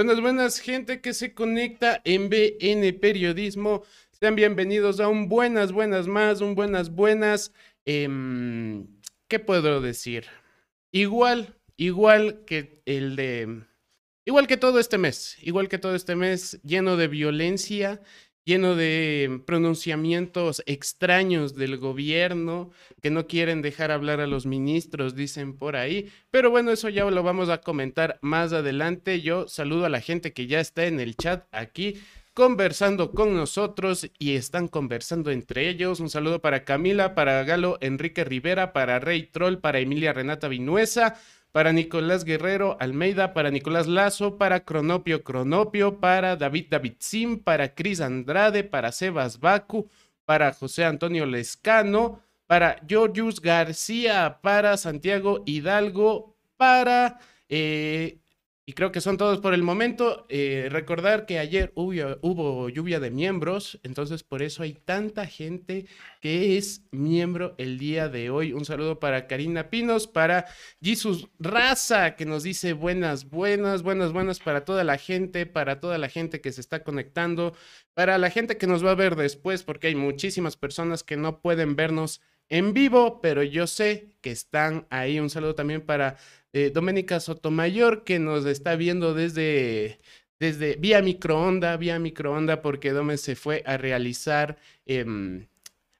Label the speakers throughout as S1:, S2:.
S1: Buenas, buenas, gente que se conecta en BN Periodismo. Sean bienvenidos a un buenas, buenas más, un buenas, buenas. Em, ¿Qué puedo decir? Igual, igual que el de. Igual que todo este mes, igual que todo este mes, lleno de violencia, lleno de pronunciamientos extraños del gobierno, que no quieren dejar hablar a los ministros, dicen por ahí. Pero bueno, eso ya lo vamos a comentar más adelante. Yo saludo a la gente que ya está en el chat aquí conversando con nosotros y están conversando entre ellos. Un saludo para Camila, para Galo Enrique Rivera, para Rey Troll, para Emilia Renata Vinuesa para Nicolás Guerrero Almeida, para Nicolás Lazo, para Cronopio Cronopio, para David David Sim, para Cris Andrade, para Sebas Bacu, para José Antonio Lescano, para Georgius García, para Santiago Hidalgo, para eh, y creo que son todos por el momento. Eh, recordar que ayer hubo, lluvia de miembros, entonces por eso hay tanta gente que es miembro el día de hoy. Un saludo para Karina Pinos, para Jesus Raza, que nos dice buenas, buenas, buenas, buenas para toda la gente, para toda la gente que se está conectando, para la gente que nos va a ver después, porque hay muchísimas personas que no pueden vernos en vivo, pero yo sé que están ahí. Un saludo también para eh, Doménica Sotomayor, que nos está viendo desde, desde vía microonda, vía microonda, porque Dome se fue a realizar em,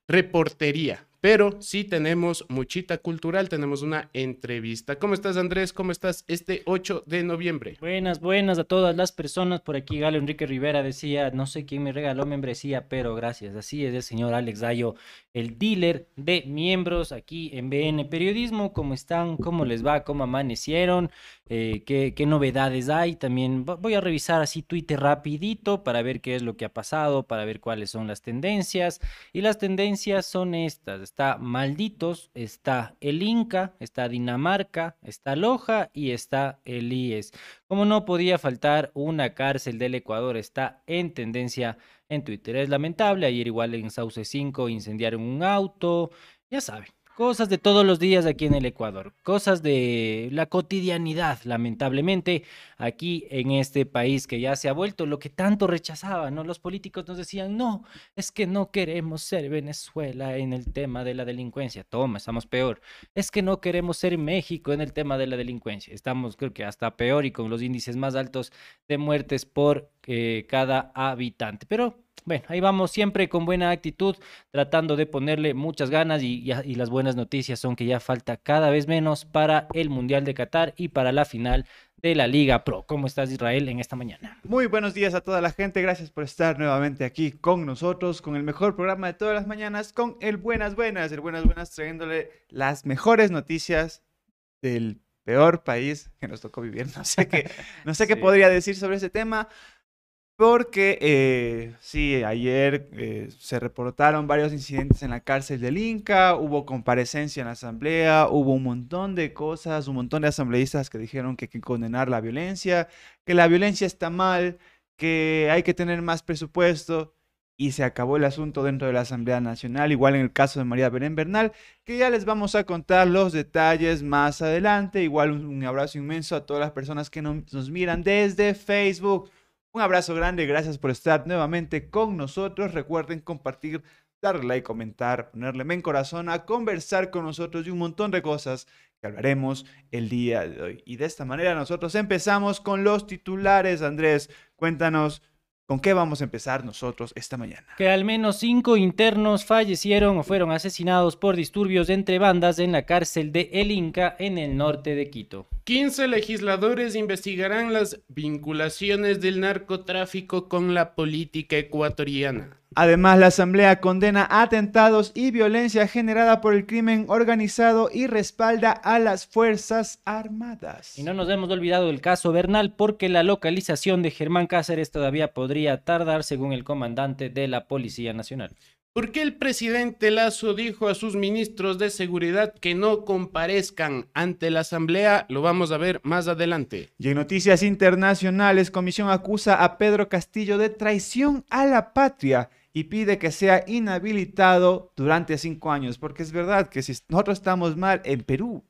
S1: reportería. Pero sí tenemos muchita cultural, tenemos una entrevista. ¿Cómo estás, Andrés? ¿Cómo estás este 8 de noviembre?
S2: Buenas, buenas a todas las personas. Por aquí Galo Enrique Rivera decía, no sé quién me regaló membresía, pero gracias. Así es el señor Alex Dayo, el dealer de miembros aquí en BN Periodismo. ¿Cómo están? ¿Cómo les va? ¿Cómo amanecieron? Eh, ¿qué, ¿qué, novedades hay? También voy a revisar así Twitter rapidito para ver qué es lo que ha pasado, para ver cuáles son las tendencias. Y las tendencias son estas está Malditos, está el Inca, está Dinamarca, está Loja y está el IES. Como no podía faltar, una cárcel del Ecuador está en tendencia en Twitter. Es lamentable, ayer igual en Sauce 5 incendiaron un auto, ya saben. Cosas de todos los días aquí en el Ecuador, cosas de la cotidianidad, lamentablemente, aquí en este país que ya se ha vuelto lo que tanto rechazaban, ¿no? Los políticos nos decían, no, es que no queremos ser Venezuela en el tema de la delincuencia. Toma, estamos peor. Es que no queremos ser México en el tema de la delincuencia. Estamos, creo que hasta peor y con los índices más altos de muertes por eh, cada habitante. Pero bueno, ahí vamos siempre con buena actitud, tratando de ponerle muchas ganas y, las buenas noticias son que ya falta cada vez menos para el Mundial de Qatar y para la final de la Liga Pro. ¿Cómo estás Israel en esta mañana?
S3: Muy buenos días a toda la gente, gracias por estar nuevamente aquí con nosotros, con el mejor programa de todas las mañanas, con el Buenas Buenas, el Buenas Buenas trayéndole las mejores noticias del peor país que nos tocó vivir. No sé qué, no sé qué podría decir sobre ese tema. Porque eh, sí, ayer eh, se reportaron varios incidentes en la cárcel del Inca, hubo comparecencia en la asamblea, hubo un montón de cosas, un montón de asambleístas que dijeron que hay que condenar la violencia, que la violencia está mal, que hay que tener más presupuesto y se acabó el asunto dentro de la Asamblea Nacional, igual en el caso de María Belén Bernal, que ya les vamos a contar los detalles más adelante. Igual un, abrazo inmenso a todas las personas que nos miran desde Facebook. Un abrazo grande, gracias por estar nuevamente con nosotros. Recuerden compartir, darle like, comentar, ponerle en corazón, a conversar con nosotros y un montón de cosas que hablaremos el día de hoy. Y de esta manera nosotros empezamos con los titulares. Andrés, cuéntanos ¿Con qué vamos a empezar nosotros esta mañana?
S2: Que al menos cinco internos fallecieron o fueron asesinados por disturbios entre bandas en la cárcel de El Inca en el norte de Quito.
S1: 15 legisladores investigarán las vinculaciones del narcotráfico con la política ecuatoriana.
S3: Además, la Asamblea condena atentados y violencia generada por el crimen organizado y respalda a las Fuerzas Armadas.
S2: Y no nos hemos olvidado del caso Bernal porque la localización de Germán Cáceres todavía podría tardar, según el comandante de la Policía Nacional.
S1: ¿Por qué el presidente Lazo dijo a sus ministros de seguridad que no comparezcan ante la Asamblea? Lo vamos a ver más adelante.
S3: Y en noticias internacionales, Comisión acusa a Pedro Castillo de traición a la patria y pide que sea inhabilitado durante cinco años, porque es verdad que si nosotros estamos mal en Perú,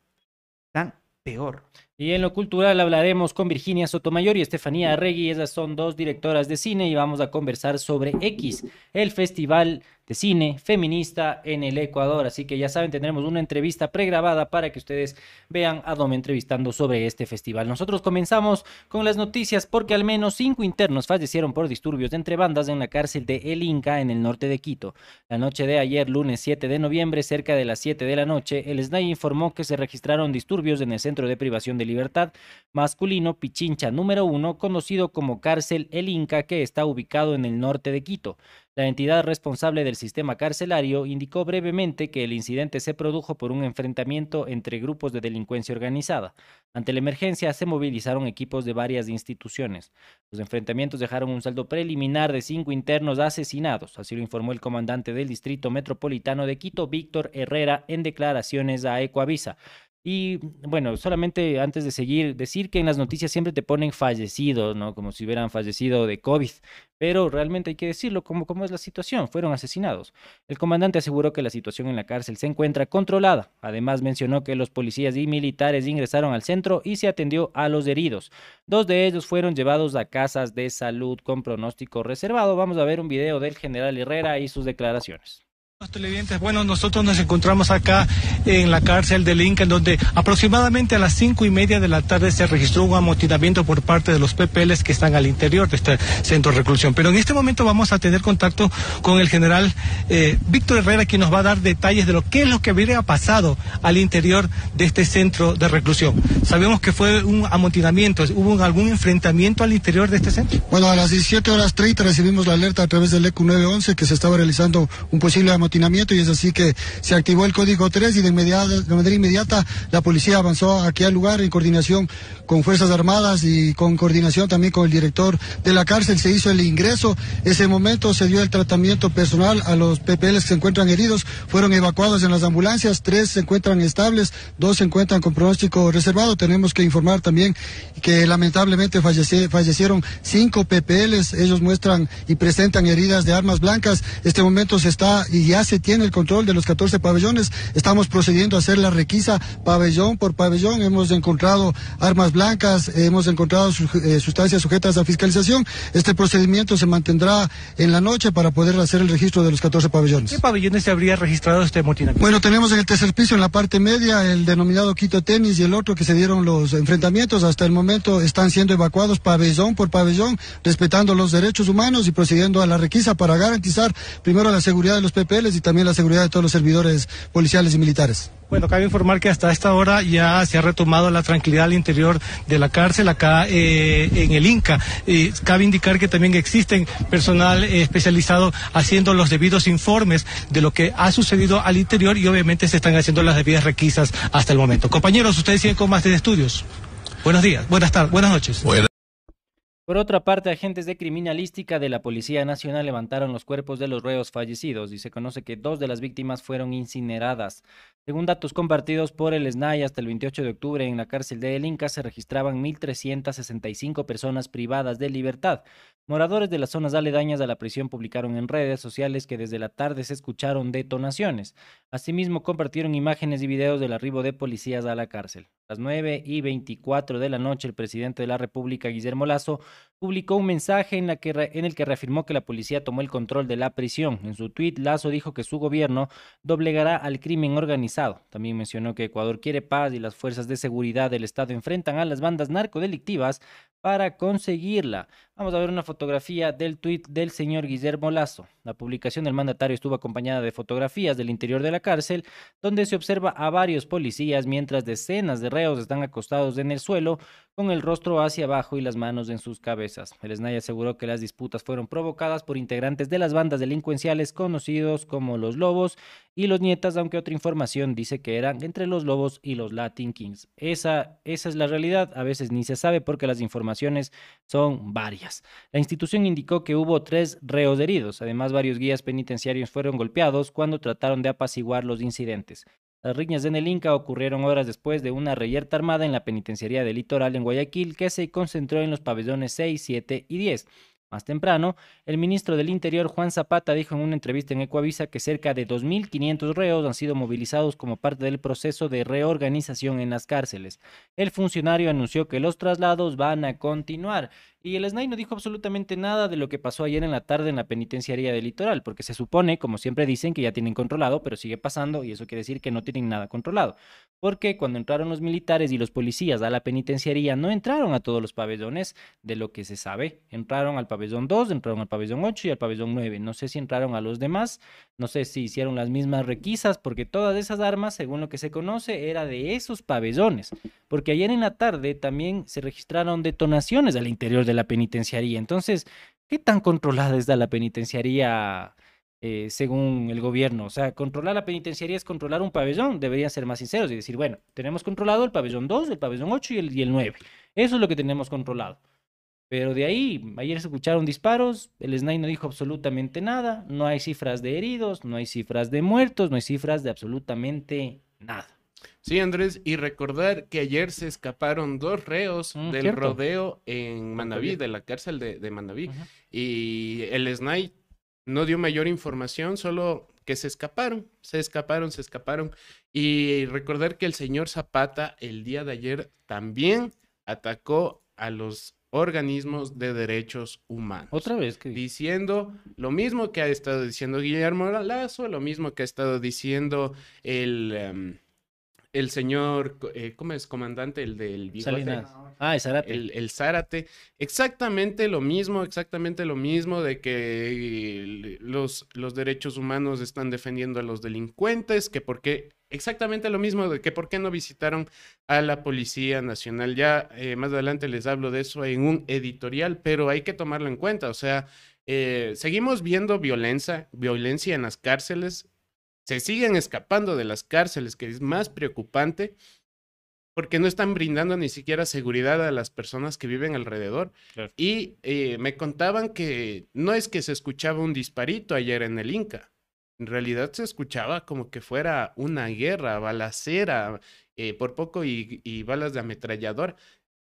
S3: están peor.
S2: Y en lo cultural hablaremos con Virginia Sotomayor y Estefanía Arregui. Esas son dos directoras de cine y vamos a conversar sobre X, el festival de cine feminista en el Ecuador. Así que ya saben, tendremos una entrevista pregrabada para que ustedes vean a Dome entrevistando sobre este festival. Nosotros comenzamos con las noticias porque al menos cinco internos fallecieron por disturbios entre bandas en la cárcel de El Inca en el norte de Quito. La noche de ayer, lunes 7 de noviembre, cerca de las 7 de la noche, el SNAI informó que se registraron disturbios en el centro de privación de libertad masculino Pichincha número 1, conocido como cárcel El Inca, que está ubicado en el norte de Quito. La entidad responsable del sistema carcelario indicó brevemente que el incidente se produjo por un enfrentamiento entre grupos de delincuencia organizada. Ante la emergencia se movilizaron equipos de varias instituciones. Los enfrentamientos dejaron un saldo preliminar de cinco internos asesinados, así lo informó el comandante del Distrito Metropolitano de Quito, Víctor Herrera, en declaraciones a Ecoavisa. Y bueno, solamente antes de seguir, decir que en las noticias siempre te ponen fallecido, ¿no? Como si hubieran fallecido de COVID. Pero realmente hay que decirlo como es la situación, fueron asesinados. El comandante aseguró que la situación en la cárcel se encuentra controlada. Además mencionó que los policías y militares ingresaron al centro y se atendió a los heridos. Dos de ellos fueron llevados a casas de salud con pronóstico reservado. Vamos a ver un video del general Herrera y sus declaraciones.
S4: Bueno, nosotros nos encontramos acá en la cárcel del Inca, en donde aproximadamente a las cinco y media de la tarde se registró un amotinamiento por parte de los PPLs que están al interior de este centro de reclusión. Pero en este momento vamos a tener contacto con el general eh, Víctor Herrera, quien nos va a dar detalles de lo que es lo que habría pasado al interior de este centro de reclusión. Sabemos que fue un amotinamiento, ¿hubo algún enfrentamiento al interior de este centro?
S5: Bueno, a las 17 horas 30 recibimos la alerta a través del ECU 911 que se estaba realizando un posible amotinamiento y es así que se activó el código 3 y de, inmediata, de manera inmediata la policía avanzó aquí al lugar en coordinación con Fuerzas Armadas y con coordinación también con el director de la cárcel. Se hizo el ingreso. Ese momento se dio el tratamiento personal a los PPLs que se encuentran heridos. Fueron evacuados en las ambulancias. Tres se encuentran estables, dos se encuentran con pronóstico reservado. Tenemos que informar también que lamentablemente fallecieron cinco PPLs. Ellos muestran y presentan heridas de armas blancas. Este momento se está y se tiene el control de los 14 pabellones. Estamos procediendo a hacer la requisa pabellón por pabellón. Hemos encontrado armas blancas, hemos encontrado eh, sustancias sujetas a fiscalización. Este procedimiento se mantendrá en la noche para poder hacer el registro de los 14 pabellones.
S4: ¿Qué pabellones se habría registrado este motinamiento?
S5: Bueno, tenemos en el tercer piso, en la parte media, el denominado Quito Tenis y el otro que se dieron los enfrentamientos. Hasta el momento están siendo evacuados pabellón por pabellón, respetando los derechos humanos y procediendo a la requisa para garantizar primero la seguridad de los Y también la seguridad de todos los servidores policiales y militares.
S4: Bueno, cabe informar que hasta esta hora ya se ha retomado la tranquilidad al interior de la cárcel acá eh, en el Inca. Eh, cabe indicar que también existen personal eh, especializado haciendo los debidos informes de lo que ha sucedido al interior y obviamente se están haciendo las debidas requisas hasta el momento. Compañeros, ustedes siguen con más de estudios. Buenos días, buenas tardes, buenas noches.
S2: Por otra parte, agentes de criminalística de la Policía Nacional levantaron los cuerpos de los reos fallecidos y se conoce que dos de las víctimas fueron incineradas. Según datos compartidos por el SNAI, hasta el 28 de octubre en la cárcel de El Inca se registraban 1.365 personas privadas de libertad. Moradores de las zonas aledañas a la prisión publicaron en redes sociales que desde la tarde se escucharon detonaciones. Asimismo, compartieron imágenes y videos del arribo de policías a la cárcel. Las 9 y 24 de la noche, el presidente de la República, Guillermo Lazo, publicó un mensaje en, en el que reafirmó que la policía tomó el control de la prisión. En su tuit, Lazo dijo que su gobierno doblegará al crimen organizado. También mencionó que Ecuador quiere paz y las fuerzas de seguridad del Estado enfrentan a las bandas narcodelictivas para conseguirla. Vamos a ver una fotografía del tuit del señor Guillermo Lazo. La publicación del mandatario estuvo acompañada de fotografías del interior de la cárcel, donde se observa a varios policías mientras decenas de están acostados en el suelo con el rostro hacia abajo y las manos en sus cabezas. El SNAI aseguró que las disputas fueron provocadas por integrantes de las bandas delincuenciales conocidos como los Lobos y los Nietas, aunque otra información dice que eran entre los Lobos y los Latin Kings. Esa, esa es la realidad, a veces ni se sabe porque las informaciones son varias. La institución indicó que hubo tres reos heridos, además varios guías penitenciarios fueron golpeados cuando trataron de apaciguar los incidentes. Las riñas en el Inca ocurrieron horas después de una reyerta armada en la penitenciaría del litoral en Guayaquil que se concentró en los pabellones 6, 7 y 10. Más temprano, el ministro del Interior, Juan Zapata, dijo en una entrevista en Ecuavisa que cerca de 2.500 reos han sido movilizados como parte del proceso de reorganización en las cárceles. El funcionario anunció que los traslados van a continuar y el SNAI no dijo absolutamente nada de lo que pasó ayer en la tarde en la penitenciaría del litoral, porque se supone, como siempre dicen, que ya tienen controlado, pero sigue pasando y eso quiere decir que no tienen nada controlado. Porque cuando entraron los militares y los policías a la penitenciaría, no entraron a todos los pabellones de lo que se sabe. Entraron al pabellón 2, entraron al pabellón 8 y al pabellón 9. No sé si entraron a los demás, no sé si hicieron las mismas requisas, porque todas esas armas, según lo que se conoce, era de esos pabellones. Porque ayer en la tarde también se registraron detonaciones al interior de la penitenciaría. Entonces, ¿qué tan controlada está la penitenciaría eh, según el gobierno? O sea, controlar la penitenciaría es controlar un pabellón, deberían ser más sinceros y decir, bueno, tenemos controlado el pabellón 2, el pabellón 8 y el, y el 9. Eso es lo que tenemos controlado. Pero de ahí, ayer se escucharon disparos, el SNAI no dijo absolutamente nada, no hay cifras de heridos, no hay cifras de muertos, no hay cifras de absolutamente nada.
S1: Sí, Andrés, y recordar que ayer se escaparon dos reos
S2: Mm,
S1: del
S2: cierto.
S1: rodeo en Manabí, de la cárcel de, de Manabí. Y el SNAI no dio mayor información, solo que se escaparon, se escaparon, se escaparon. Y recordar que el señor Zapata el día de ayer también atacó a los organismos de derechos humanos.
S2: Otra vez que
S1: Diciendo lo mismo que ha estado diciendo Guillermo Lazo, lo mismo que ha estado diciendo el, em, el señor, eh, ¿cómo es? Comandante, el del bigote.
S2: Ah, es Zárate.
S1: El, el Zárate, exactamente lo mismo, exactamente lo mismo de que los, los derechos humanos están defendiendo a los delincuentes, que por qué, exactamente lo mismo de que por qué no visitaron a la Policía Nacional. Ya eh, más adelante les hablo de eso en un editorial, pero hay que tomarlo en cuenta, o sea, eh, seguimos viendo violencia, violencia en las cárceles, se siguen escapando de las cárceles, que es más preocupante porque no están brindando ni siquiera seguridad a las personas que viven alrededor.
S2: Claro.
S1: Y eh, me contaban que no es que se escuchaba un disparito ayer en el Inca. En realidad se escuchaba como que fuera una guerra, balacera, eh, por poco y, y balas de ametrallador.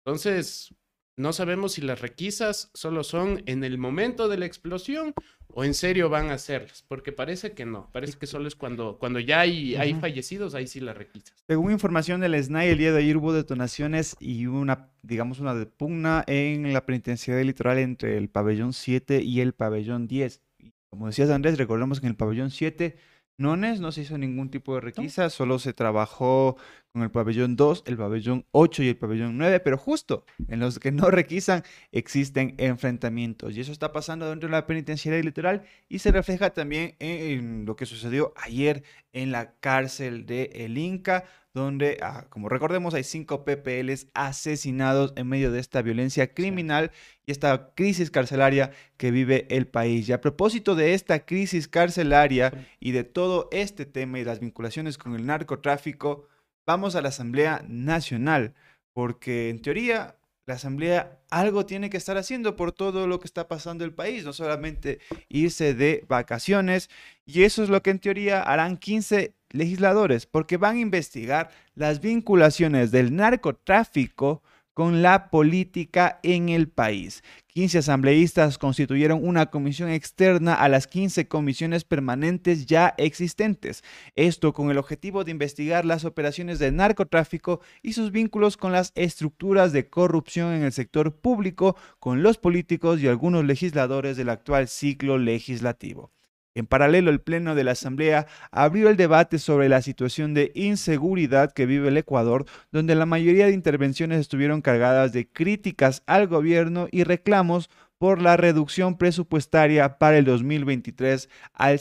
S1: Entonces, no sabemos si las requisas solo son en el momento de la explosión o en serio van a hacerlas, porque parece que no, parece que solo es cuando, cuando ya hay, hay fallecidos, ahí sí las requisas.
S3: Según información del SNAI, el día de ayer hubo detonaciones y una, digamos, una de pugna en la penitenciaría litoral entre el pabellón 7 y el pabellón 10. Y como decías Andrés, recordemos que en el pabellón 7 nones no se hizo ningún tipo de requisa, solo se trabajó con el pabellón 2, el pabellón 8 y el pabellón 9, pero justo en los que no requisan existen enfrentamientos. Y eso está pasando dentro de la penitenciaría litoral y se refleja también en lo que sucedió ayer en la cárcel de El Inca, donde, ah, como recordemos, hay cinco PPLs asesinados en medio de esta violencia criminal y esta crisis carcelaria que vive el país. Y a propósito de esta crisis carcelaria y de todo este tema y las vinculaciones con el narcotráfico, vamos a la Asamblea Nacional, porque en teoría la Asamblea algo tiene que estar haciendo por todo lo que está pasando en el país, no solamente irse de vacaciones, y eso es lo que en teoría harán 15 legisladores, porque van a investigar las vinculaciones del narcotráfico con la política en el país. 15 asambleístas constituyeron una comisión externa a las 15 comisiones permanentes ya existentes. Esto con el objetivo de investigar las operaciones de narcotráfico y sus vínculos con las estructuras de corrupción en el sector público, con los políticos y algunos legisladores del actual ciclo legislativo. En paralelo, el Pleno de la Asamblea abrió el debate sobre la situación de inseguridad que vive el Ecuador, donde la mayoría de intervenciones estuvieron cargadas de críticas al gobierno y reclamos por la reducción presupuestaria para el 2023 al,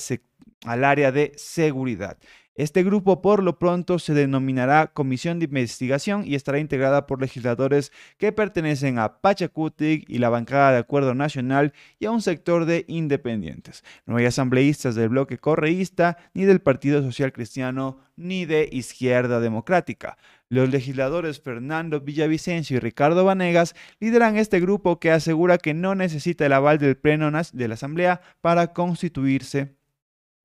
S3: al área de seguridad. Este grupo por lo pronto se denominará Comisión de Investigación y estará integrada por legisladores que pertenecen a Pachacutic y la bancada de Acuerdo Nacional y a un sector de independientes. No hay asambleístas del bloque correísta, ni del Partido Social Cristiano, ni de Izquierda Democrática. Los legisladores Fernando Villavicencio y Ricardo Vanegas lideran este grupo que asegura que no necesita el aval del Pleno de la Asamblea para constituirse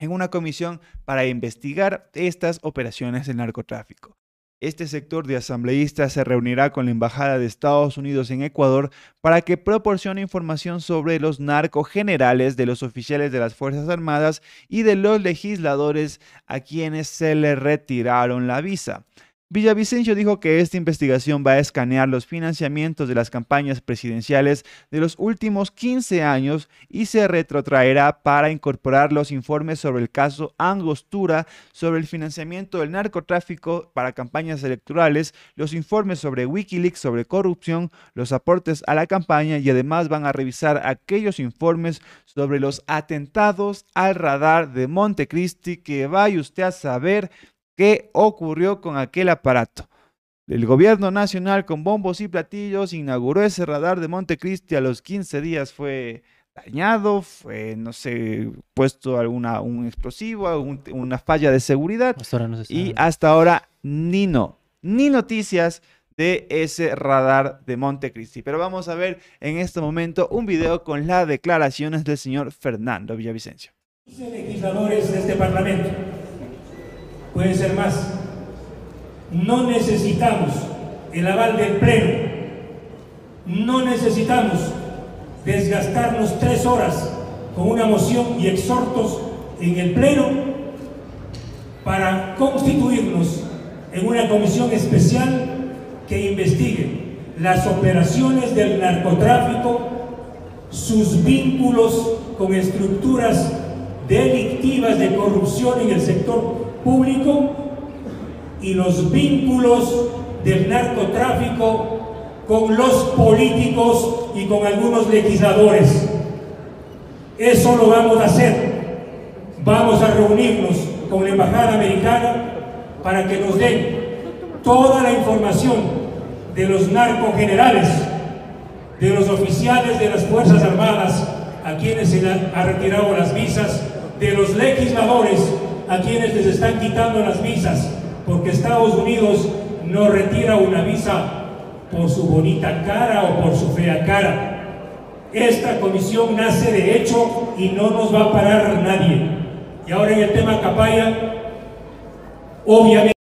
S3: en una comisión para investigar estas operaciones de narcotráfico. Este sector de asambleístas se reunirá con la Embajada de Estados Unidos en Ecuador para que proporcione información sobre los narcogenerales de los oficiales de las Fuerzas Armadas y de los legisladores a quienes se le retiraron la visa. Villavicencio dijo que esta investigación va a escanear los financiamientos de las campañas presidenciales de los últimos 15 años y se retrotraerá para incorporar los informes sobre el caso Angostura, sobre el financiamiento del narcotráfico para campañas electorales, los informes sobre Wikileaks sobre corrupción, los aportes a la campaña y además van a revisar aquellos informes sobre los atentados al radar de Montecristi que vaya usted a saber qué ocurrió con aquel aparato. El gobierno nacional con bombos y platillos inauguró ese radar de Montecristi a los 15 días fue dañado, fue, no sé, puesto alguna, un explosivo, una falla de seguridad. y hasta ahora ni no, ni noticias de ese radar de Montecristi. Pero vamos a ver en este momento un video con las declaraciones del señor Fernando Villavicencio.
S6: legisladores de este Parlamento puede ser más. No necesitamos el aval del Pleno. No necesitamos desgastarnos tres horas con una moción y exhortos en el Pleno para constituirnos en una comisión especial que investigue las operaciones del narcotráfico, sus vínculos con estructuras delictivas de corrupción en el sector público y los vínculos del narcotráfico con los políticos y con algunos legisladores. Eso lo vamos a hacer. Vamos a reunirnos con la Embajada Americana para que nos den toda la información de los narcogenerales, de los oficiales de las Fuerzas Armadas a quienes se han ha retirado las visas, de los legisladores a quienes les están quitando las visas, porque Estados Unidos no retira una visa por su bonita cara o por su fea cara. Esta comisión nace de hecho y no nos va a parar nadie. Y ahora en el tema Capaya, obviamente...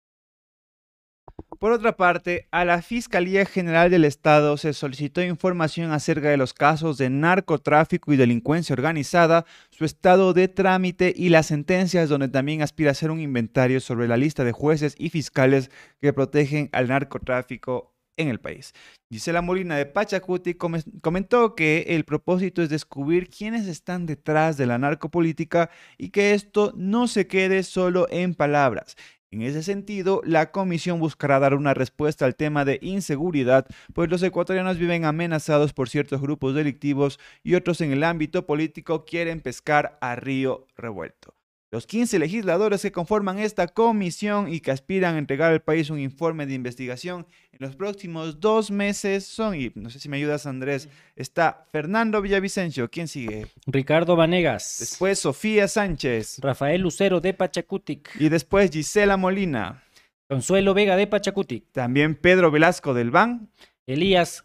S3: Por otra parte, a la Fiscalía General del Estado se solicitó información acerca de los casos de narcotráfico y delincuencia organizada, su estado de trámite y las sentencias donde también aspira a hacer un inventario sobre la lista de jueces y fiscales que protegen al narcotráfico en el país. Gisela Molina de Pachacuti comentó que el propósito es descubrir quiénes están detrás de la narcopolítica y que esto no se quede solo en palabras. En ese sentido, la comisión buscará dar una respuesta al tema de inseguridad, pues los ecuatorianos viven amenazados por ciertos grupos delictivos y otros en el ámbito político quieren pescar a río revuelto. Los 15 legisladores que conforman esta comisión y que aspiran a entregar al país un informe de investigación en los próximos dos meses son, y no sé si me ayudas Andrés, está Fernando Villavicencio, ¿quién sigue?
S2: Ricardo Vanegas.
S3: Después Sofía Sánchez.
S2: Rafael Lucero de Pachacutic.
S3: Y después Gisela Molina.
S2: Consuelo Vega de Pachacutic.
S3: También Pedro Velasco del BAN.
S2: Elías,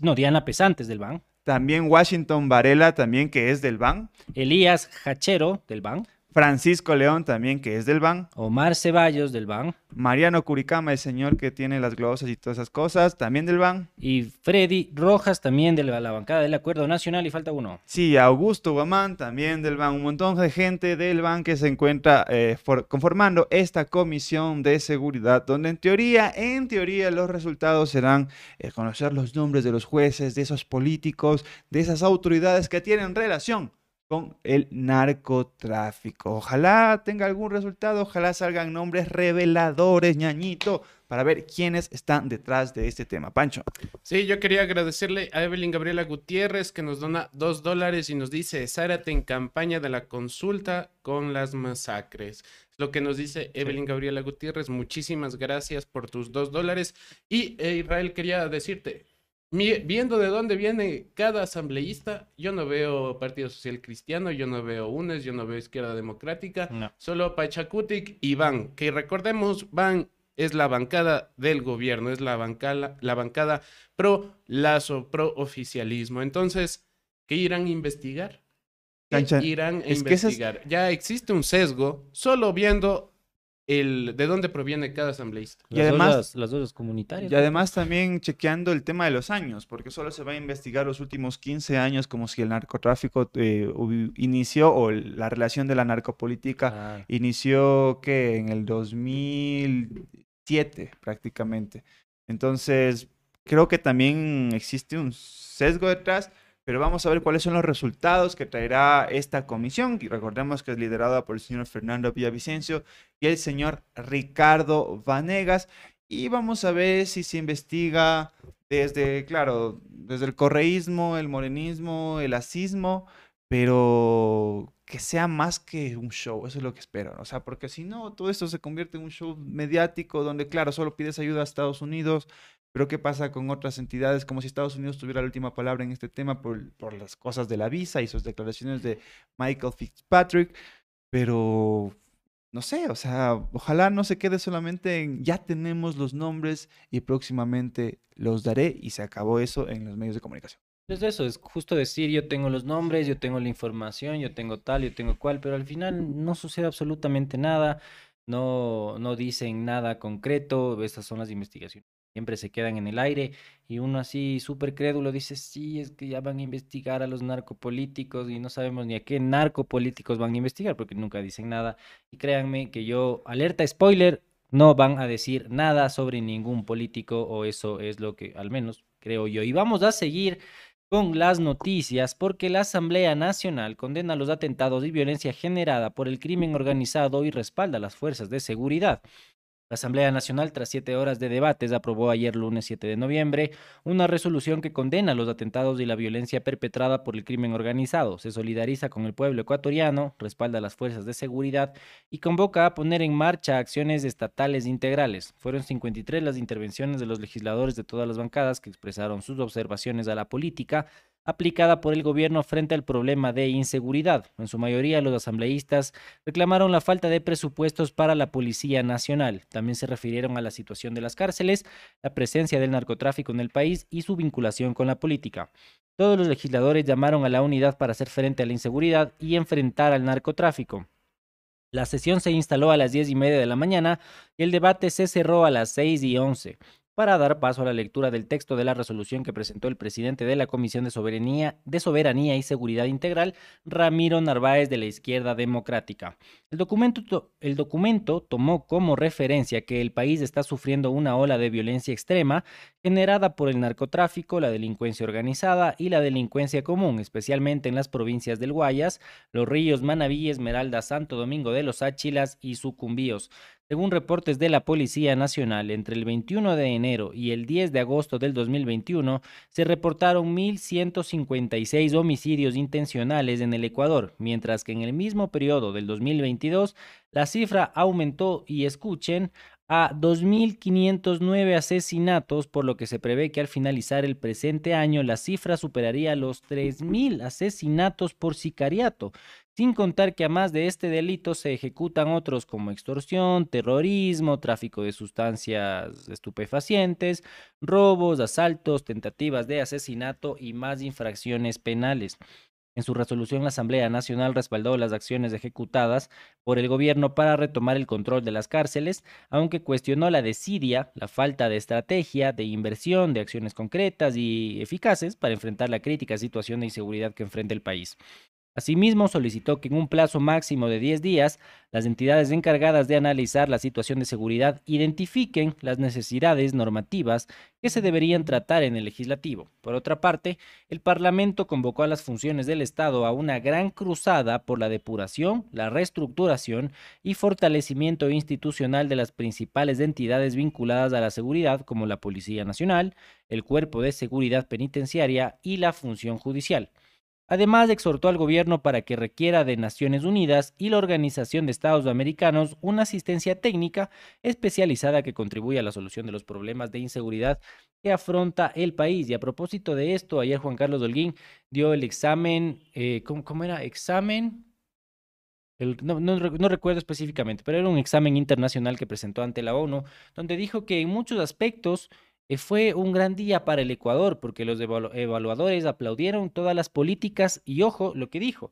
S2: no, Diana Pesantes del BAN.
S3: También Washington Varela, también que es del BAN.
S2: Elías Hachero del BAN.
S3: Francisco León también, que es del BAN.
S2: Omar Ceballos del BAN.
S3: Mariano Curicama, el señor que tiene las glosas y todas esas cosas, también del BAN.
S2: Y Freddy Rojas también de la, bancada del Acuerdo Nacional y falta uno.
S3: Sí, Augusto Guamán también del BAN. Un montón de gente del BAN que se encuentra eh, conformando esta comisión de seguridad, donde en teoría, en teoría los resultados serán eh, conocer los nombres de los jueces, de esos políticos, de esas autoridades que tienen relación con el narcotráfico. Ojalá tenga algún resultado, ojalá salgan nombres reveladores, ñañito, para ver quiénes están detrás de este tema. Pancho.
S1: Sí, yo quería agradecerle a Evelyn Gabriela Gutiérrez que nos dona dos dólares y nos dice, Zárate en campaña de la consulta con las masacres. Lo que nos dice Evelyn Gabriela Gutiérrez, muchísimas gracias por tus dos dólares. Y eh, Israel quería decirte, viendo de dónde viene cada asambleísta, yo no veo Partido Social Cristiano, yo no veo UNES, yo no veo Izquierda Democrática, solo Pachacutic y Van, que recordemos, Van es la bancada del gobierno, es la bancada, la bancada pro lazo, pro oficialismo. Entonces, ¿qué irán a investigar? ¿Qué irán a investigar? Ya existe un sesgo solo viendo el, de dónde proviene cada asambleísta.
S3: Y
S2: Las
S3: además-
S2: las comunitarias.
S3: Y además también chequeando el tema de los años, porque solo se va a investigar los últimos 15 años como si el narcotráfico eh, inició o la relación de la narcopolítica
S2: Ah,
S3: inició que en el 2007 prácticamente. Entonces, creo que también existe un sesgo detrás, pero vamos a ver cuáles son los resultados que traerá esta comisión. Y recordemos que es liderada por el señor Fernando Villavicencio y el señor Ricardo Vanegas. Y vamos a ver si se investiga desde, claro, desde el correísmo, el morenismo, el asismo, pero que sea más que un show, eso es lo que espero. O sea, porque si no, todo esto se convierte en un show mediático donde, claro, solo pides ayuda a Estados Unidos, pero ¿qué pasa con otras entidades? Como si Estados Unidos tuviera la última palabra en este tema por, por las cosas de la visa y sus declaraciones de Michael Fitzpatrick, pero no sé, o sea, ojalá no se quede solamente en ya tenemos los nombres y próximamente los daré y se acabó eso en los medios de comunicación.
S2: Es eso, es justo decir, yo tengo los nombres, yo tengo la información, yo tengo tal, yo tengo cual, pero al final no sucede absolutamente nada, no, no dicen nada concreto, estas son las investigaciones. Siempre se quedan en el aire y uno así súper crédulo dice, sí, es que ya van a investigar a los narcopolíticos y no sabemos ni a qué narcopolíticos van a investigar porque nunca dicen nada. Y créanme que yo, alerta spoiler, no van a decir nada sobre ningún político o eso es lo que al menos creo yo. Y vamos a seguir con las noticias porque la Asamblea Nacional condena los atentados y violencia generada por el crimen organizado y respalda las fuerzas de seguridad. La Asamblea Nacional, tras siete horas de debates, aprobó ayer lunes 7 de noviembre una resolución que condena los atentados y la violencia perpetrada por el crimen organizado, se solidariza con el pueblo ecuatoriano, respalda a las fuerzas de seguridad y convoca a poner en marcha acciones estatales integrales. Fueron 53 las intervenciones de los legisladores de todas las bancadas que expresaron sus observaciones a la política aplicada por el gobierno frente al problema de inseguridad. En su mayoría, los asambleístas reclamaron la falta de presupuestos para la Policía Nacional. También se refirieron a la situación de las cárceles, la presencia del narcotráfico en el país y su vinculación con la política. Todos los legisladores llamaron a la unidad para hacer frente a la inseguridad y enfrentar al narcotráfico. La sesión se instaló a las diez y media de la mañana y el debate se cerró a las seis y once para dar paso a la lectura del texto de la resolución que presentó el presidente de la Comisión de Soberanía, de Soberanía y Seguridad Integral, Ramiro Narváez de la Izquierda Democrática. El documento, to- el documento tomó como referencia que el país está sufriendo una ola de violencia extrema generada por el narcotráfico, la delincuencia organizada y la delincuencia común, especialmente en las provincias del Guayas, Los Ríos, Manabí, Esmeralda, Santo Domingo de los Áchilas y Sucumbíos. Según reportes de la Policía Nacional, entre el 21 de enero y el 10 de agosto del 2021 se reportaron 1.156 homicidios intencionales en el Ecuador, mientras que en el mismo periodo del 2022 la cifra aumentó y escuchen a 2.509 asesinatos, por lo que se prevé que al finalizar el presente año la cifra superaría los 3.000 asesinatos por sicariato, sin contar que a más de este delito se ejecutan otros como extorsión, terrorismo, tráfico de sustancias estupefacientes, robos, asaltos, tentativas de asesinato y más infracciones penales. En su resolución, la Asamblea Nacional respaldó las acciones ejecutadas por el gobierno para retomar el control de las cárceles, aunque cuestionó la desidia, la falta de estrategia, de inversión, de acciones concretas y eficaces para enfrentar la crítica situación de inseguridad que enfrenta el país. Asimismo, solicitó que en un plazo máximo de 10 días, las entidades encargadas de analizar la situación de seguridad identifiquen las necesidades normativas que se deberían tratar en el legislativo. Por otra parte, el Parlamento convocó a las funciones del Estado a una gran cruzada por la depuración, la reestructuración y fortalecimiento institucional de las principales entidades vinculadas a la seguridad, como la Policía Nacional, el Cuerpo de Seguridad Penitenciaria y la Función Judicial. Además, exhortó al gobierno para que requiera de Naciones Unidas y la Organización de Estados Americanos una asistencia técnica especializada que contribuya a la solución de los problemas de inseguridad que afronta el país. Y a propósito de esto, ayer Juan Carlos Dolguín dio el examen, eh, ¿cómo, era? Examen. No recuerdo específicamente, pero era un examen internacional que presentó ante la ONU, donde dijo que en muchos aspectos eh, fue un gran día para el Ecuador, porque los evalu- evaluadores aplaudieron todas las políticas y ojo lo que dijo.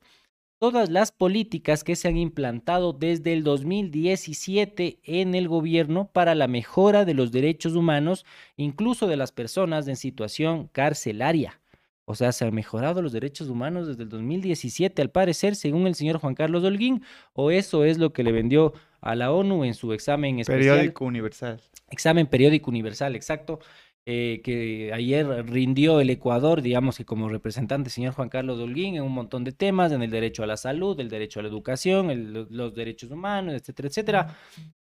S2: todas las políticas que se han implantado desde el 2017 en el gobierno para la mejora de los derechos humanos, incluso de las personas en situación carcelaria. O sea, se han mejorado los derechos humanos desde el 2017, al parecer, según el señor Juan Carlos Holguín, o eso es lo que le vendió a la ONU en su examen especial.
S3: Periódico Universal.
S2: Examen periódico universal, exacto. Eh, que ayer rindió el Ecuador, digamos que como representante, señor Juan Carlos Holguín, en un montón de temas, en el derecho a la salud, el derecho a la educación, los derechos humanos, etcétera, etcétera.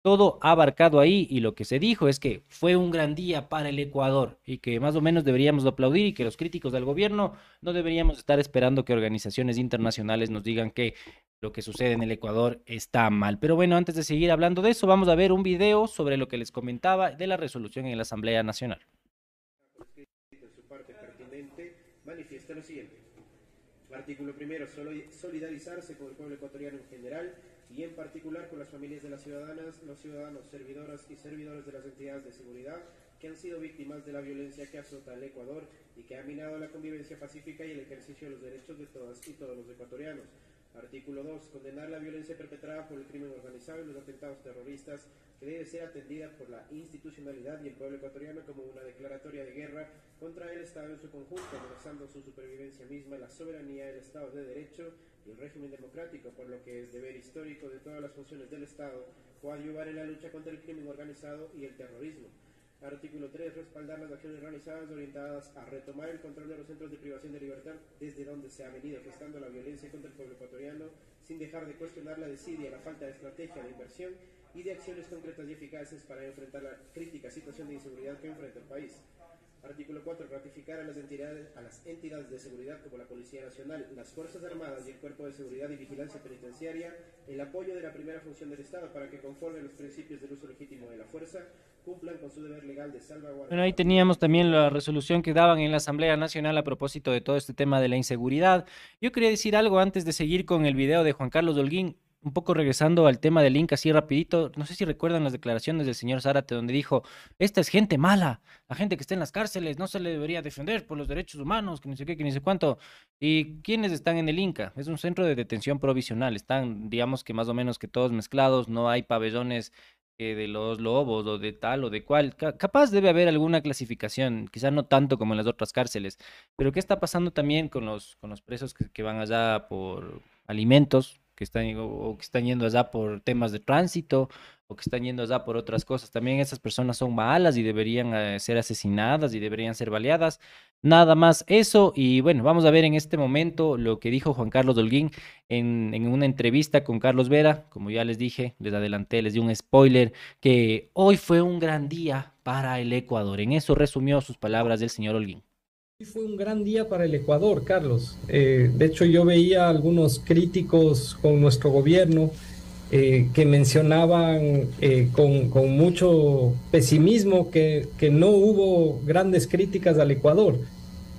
S2: Todo abarcado ahí y lo que se dijo es que fue un gran día para el Ecuador y que más o menos deberíamos aplaudir y que los críticos del gobierno no deberíamos estar esperando que organizaciones internacionales nos digan que lo que sucede en el Ecuador está mal. Pero bueno, antes de seguir hablando de eso, vamos a ver un video sobre lo que les comentaba de la resolución en la Asamblea Nacional.
S7: Artículo primero, solidarizarse con el pueblo ecuatoriano en general y en particular con las familias de las ciudadanas, los ciudadanos, servidoras y servidores de las entidades de seguridad que han sido víctimas de la violencia que azota el Ecuador y que ha minado la convivencia pacífica y el ejercicio de los derechos de todas y todos los ecuatorianos Artículo 2. Condenar la violencia perpetrada por el crimen organizado y los atentados terroristas que debe ser atendida por la institucionalidad y el pueblo ecuatoriano como una declaratoria de guerra contra el Estado en su conjunto, amenazando su supervivencia misma, la soberanía, el Estado de Derecho el régimen democrático, por lo que es deber histórico de todas las funciones del Estado coadyuvar en la lucha contra el crimen organizado y el terrorismo Artículo 3. Respaldar las acciones realizadas orientadas a retomar el control de los centros de privación de libertad desde donde se ha venido gestando la violencia contra el pueblo ecuatoriano, sin dejar de cuestionar la desidia, la falta de estrategia de inversión y de acciones concretas y eficaces para enfrentar la crítica situación de inseguridad que enfrenta el país. Artículo 4. Ratificar a las, entidades, a las entidades de seguridad como la Policía Nacional, las Fuerzas Armadas y el Cuerpo de Seguridad y Vigilancia Penitenciaria el apoyo de la primera función del Estado para que conforme los principios del uso legítimo de la fuerza cumplan con su deber legal de salvaguarda.
S2: Bueno, ahí teníamos también la resolución que daban en la Asamblea Nacional a propósito de todo este tema de la inseguridad. Yo quería decir algo antes de seguir con el video de Juan Carlos Dolguín un poco regresando al tema del Inca así rapidito, no sé si recuerdan las declaraciones del señor Zárate donde dijo, esta es gente mala, la gente que está en las cárceles no se le debería defender por los derechos humanos, que ni sé qué, que ni sé cuánto. ¿Y quiénes están en el Inca? Es un centro de detención provisional, están, digamos que más o menos que todos mezclados, no hay pabellones de los lobos o de tal o de cual. capaz debe haber alguna clasificación, quizá no tanto como en las otras cárceles, pero ¿qué está pasando también con los, con los presos que van allá por alimentos? Que están, o, que están yendo allá por temas de tránsito o que están yendo allá por otras cosas. También esas personas son malas y deberían eh, ser asesinadas y deberían ser baleadas. Nada más eso. Y bueno, vamos a ver en este momento lo que dijo Juan Carlos Dolguín en, en una entrevista con Carlos Vera. Como ya les dije, les adelanté, les di un spoiler, que hoy fue un gran día para el Ecuador. En eso resumió sus palabras del señor Holguín.
S8: Fue un gran día para el Ecuador, Carlos. Eh, de hecho, yo veía algunos críticos con nuestro gobierno eh, que mencionaban eh, con, mucho pesimismo que, no hubo grandes críticas al Ecuador.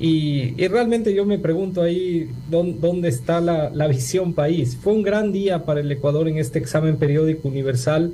S8: Y, realmente yo me pregunto ahí dónde, está la, la visión país. Fue un gran día para el Ecuador en este examen periódico universal.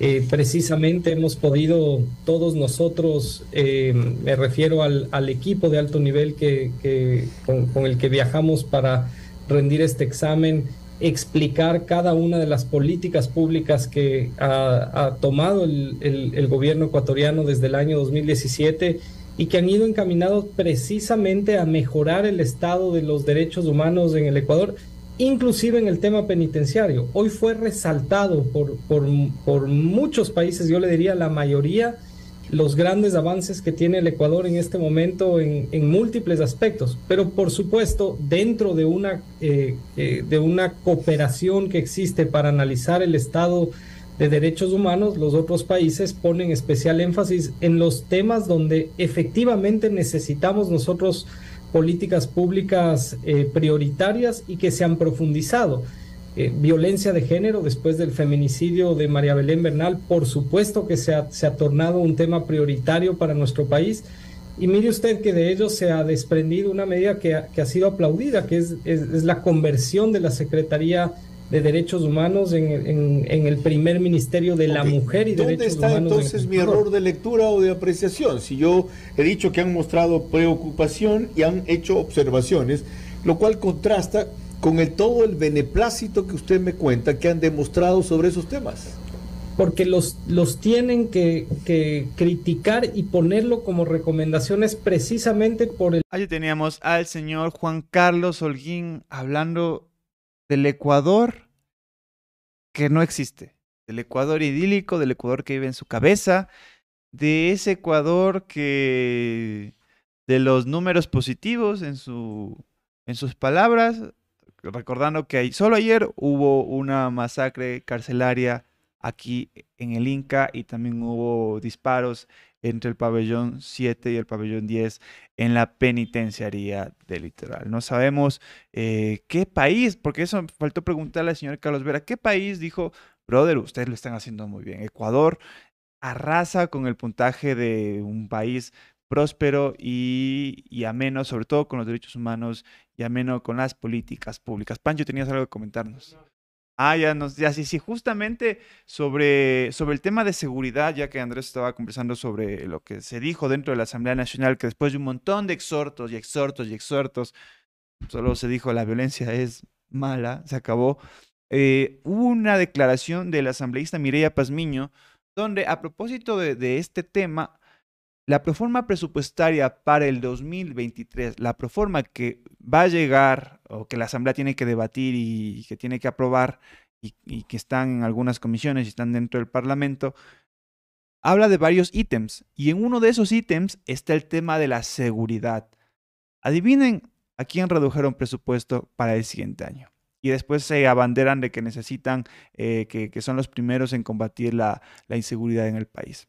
S8: Eh, precisamente hemos podido todos nosotros, eh, me refiero al, equipo de alto nivel que, con, el que viajamos para rendir este examen, explicar cada una de las políticas públicas que ha, tomado el, el, gobierno ecuatoriano desde el año 2017 y que han ido encaminados precisamente a mejorar el estado de los derechos humanos en el Ecuador inclusive en el tema penitenciario. Hoy fue resaltado por, por, muchos países, yo le diría la mayoría, los grandes avances que tiene el Ecuador en este momento en, múltiples aspectos, pero por supuesto dentro de una, eh, eh, de una cooperación que existe para analizar el estado de derechos humanos, los otros países ponen especial énfasis en los temas donde efectivamente necesitamos nosotros políticas públicas eh, prioritarias y que se han profundizado. Eh, violencia de género después del feminicidio de María Belén Bernal, por supuesto que se ha, se ha tornado un tema prioritario para nuestro país. Y mire usted que de ello se ha desprendido una medida que ha, que ha sido aplaudida, que es, es, es la conversión de la Secretaría de Derechos Humanos en, el primer ministerio de la mujer y Derechos
S9: Humanos. ¿Dónde está entonces mi error de lectura o de apreciación? Si yo he dicho que han mostrado preocupación y han hecho observaciones, lo cual contrasta con el, todo el beneplácito que usted me cuenta que han demostrado sobre esos temas?
S8: Porque los, los tienen que, que criticar y ponerlo como recomendaciones precisamente por el...
S3: Allí teníamos al señor Juan Carlos Holguín hablando del Ecuador que no existe, del Ecuador idílico, del Ecuador que vive en su cabeza, de ese Ecuador que de los números positivos en, su, en sus palabras, recordando que solo ayer hubo una masacre carcelaria aquí en el Inca y también hubo disparos entre el pabellón 7 y el pabellón 10 en la penitenciaría del litoral. No sabemos eh, qué país, porque eso faltó preguntarle al señor Carlos Vera, ¿qué país dijo, brother, ustedes lo están haciendo muy bien? Ecuador arrasa con el puntaje de un país próspero y, y ameno, sobre todo con los derechos humanos y ameno con las políticas públicas. Pancho, tenías algo que comentarnos. Ah, ya, sí, sí, justamente sobre, sobre el tema de seguridad, ya que Andrés estaba conversando sobre lo que se dijo dentro de la Asamblea Nacional, que después de un montón de exhortos y exhortos y exhortos, solo se dijo la violencia es mala, se acabó. Eh, hubo una declaración del asambleísta Mireya Pazmiño, donde a propósito de este tema, la proforma presupuestaria para el 2023, la proforma que va a llegar o que la Asamblea tiene que debatir y que tiene que aprobar y, que están en algunas comisiones y están dentro del Parlamento, habla de varios ítems y en uno de esos ítems está el tema de la seguridad. Adivinen a quién redujeron presupuesto para el siguiente año. Y después se abanderan de que necesitan, eh, que, son los primeros en combatir la inseguridad en el país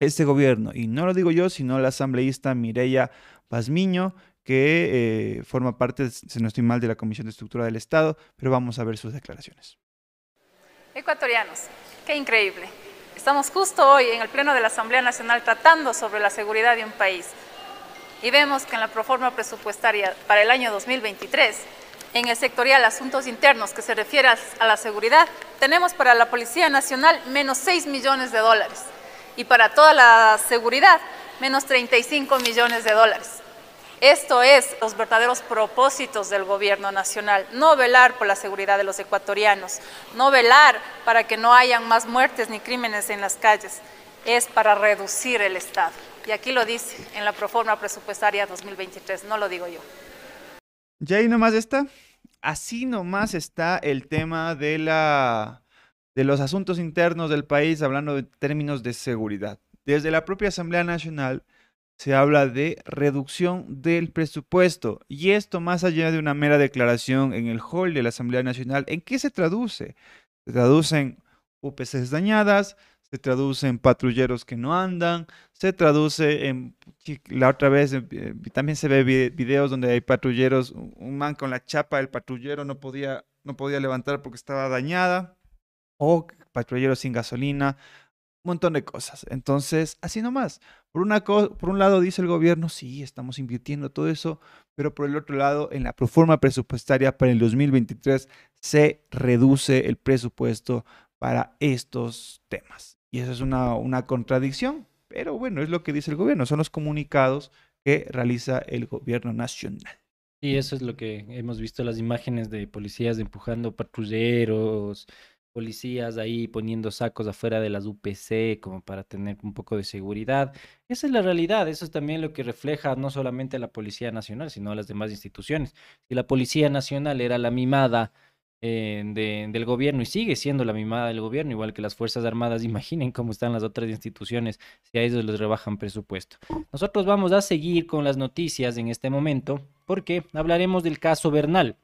S3: este gobierno. Y no lo digo yo, sino la asambleísta Mireya Pazmiño, que eh, forma parte, si no estoy mal, de la Comisión de Estructura del Estado, pero vamos a ver sus declaraciones.
S10: Ecuatorianos, qué increíble. Estamos justo hoy en el Pleno de la Asamblea Nacional tratando sobre la seguridad de un país. Y vemos que en la proforma presupuestaria para el año 2023, en el sectorial Asuntos Internos que se refiere a la seguridad, tenemos para la Policía Nacional menos 6 millones de dólares y para toda la seguridad, menos 35 millones de dólares. Esto es los verdaderos propósitos del gobierno nacional, no velar por la seguridad de los ecuatorianos, no velar para que no hayan más muertes ni crímenes en las calles, es para reducir el Estado. Y aquí lo dice en la proforma presupuestaria 2023, no lo digo yo.
S3: ¿Ya ahí nomás está? Así nomás está el tema de la de los asuntos internos del país, hablando de términos de seguridad. Desde la propia Asamblea Nacional se habla de reducción del presupuesto y esto más allá de una mera declaración en el hall de la Asamblea Nacional, ¿en qué se traduce? Se traducen UPCs dañadas, se traduce en patrulleros que no andan, se traduce en, la otra vez eh, también se ve videos donde hay patrulleros, un man con la chapa del patrullero no podía, no podía levantar porque estaba dañada, o patrulleros sin gasolina, un montón de cosas. Entonces, así nomás. Por, una por un lado dice el gobierno, sí, estamos invirtiendo todo eso, pero por el otro lado, en la proforma presupuestaria para el 2023 se reduce el presupuesto para estos temas. Y eso es una, una contradicción, pero bueno, es lo que dice el gobierno, son los comunicados que realiza el gobierno nacional.
S2: Y eso es lo que hemos visto las imágenes de policías empujando patrulleros, policías ahí poniendo sacos afuera de las UPC como para tener un poco de seguridad. Esa es la realidad, eso es también lo que refleja no solamente la Policía Nacional, sino a las demás instituciones. Si la Policía Nacional era la mimada eh, de, del gobierno y sigue siendo la mimada del gobierno, igual que las Fuerzas Armadas, imaginen cómo están las otras instituciones si a ellos les rebajan presupuesto. Nosotros vamos a seguir con las noticias en este momento porque hablaremos del caso Bernal.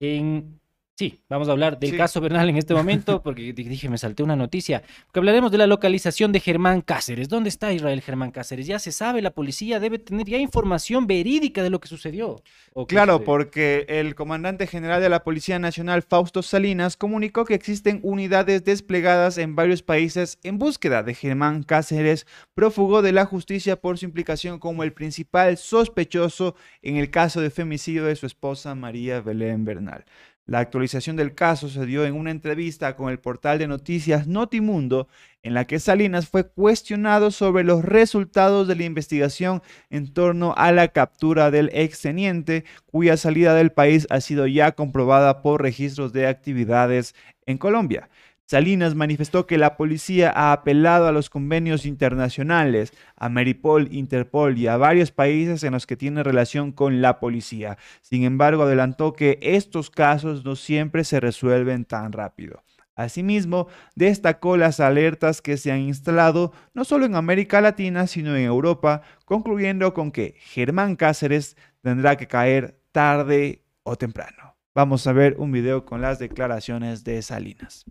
S2: En Sí, vamos a hablar del sí. caso Bernal en este momento, porque dije, me salté una noticia. Porque hablaremos de la localización de Germán Cáceres. ¿Dónde está Israel Germán Cáceres? Ya se sabe, la policía debe tener ya información verídica de lo que sucedió.
S3: claro, sucedió? porque el comandante general de la Policía Nacional, Fausto Salinas, comunicó que existen unidades desplegadas en varios países en búsqueda de Germán Cáceres, prófugo de la justicia por su implicación como el principal sospechoso en el caso de femicidio de su esposa María Belén Bernal. La actualización del caso se dio en una entrevista con el portal de noticias Notimundo, en la que Salinas fue cuestionado sobre los resultados de la investigación en torno a la captura del exteniente, cuya salida del país ha sido ya comprobada por registros de actividades en Colombia. Salinas manifestó que la policía ha apelado a los convenios internacionales, a Meripol, Interpol y a varios países en los que tiene relación con la policía. Sin embargo, adelantó que estos casos no siempre se resuelven tan rápido. Asimismo, destacó las alertas que se han instalado no solo en América Latina, sino en Europa, concluyendo con que Germán Cáceres tendrá que caer tarde o temprano. Vamos a ver un video con las declaraciones de Salinas.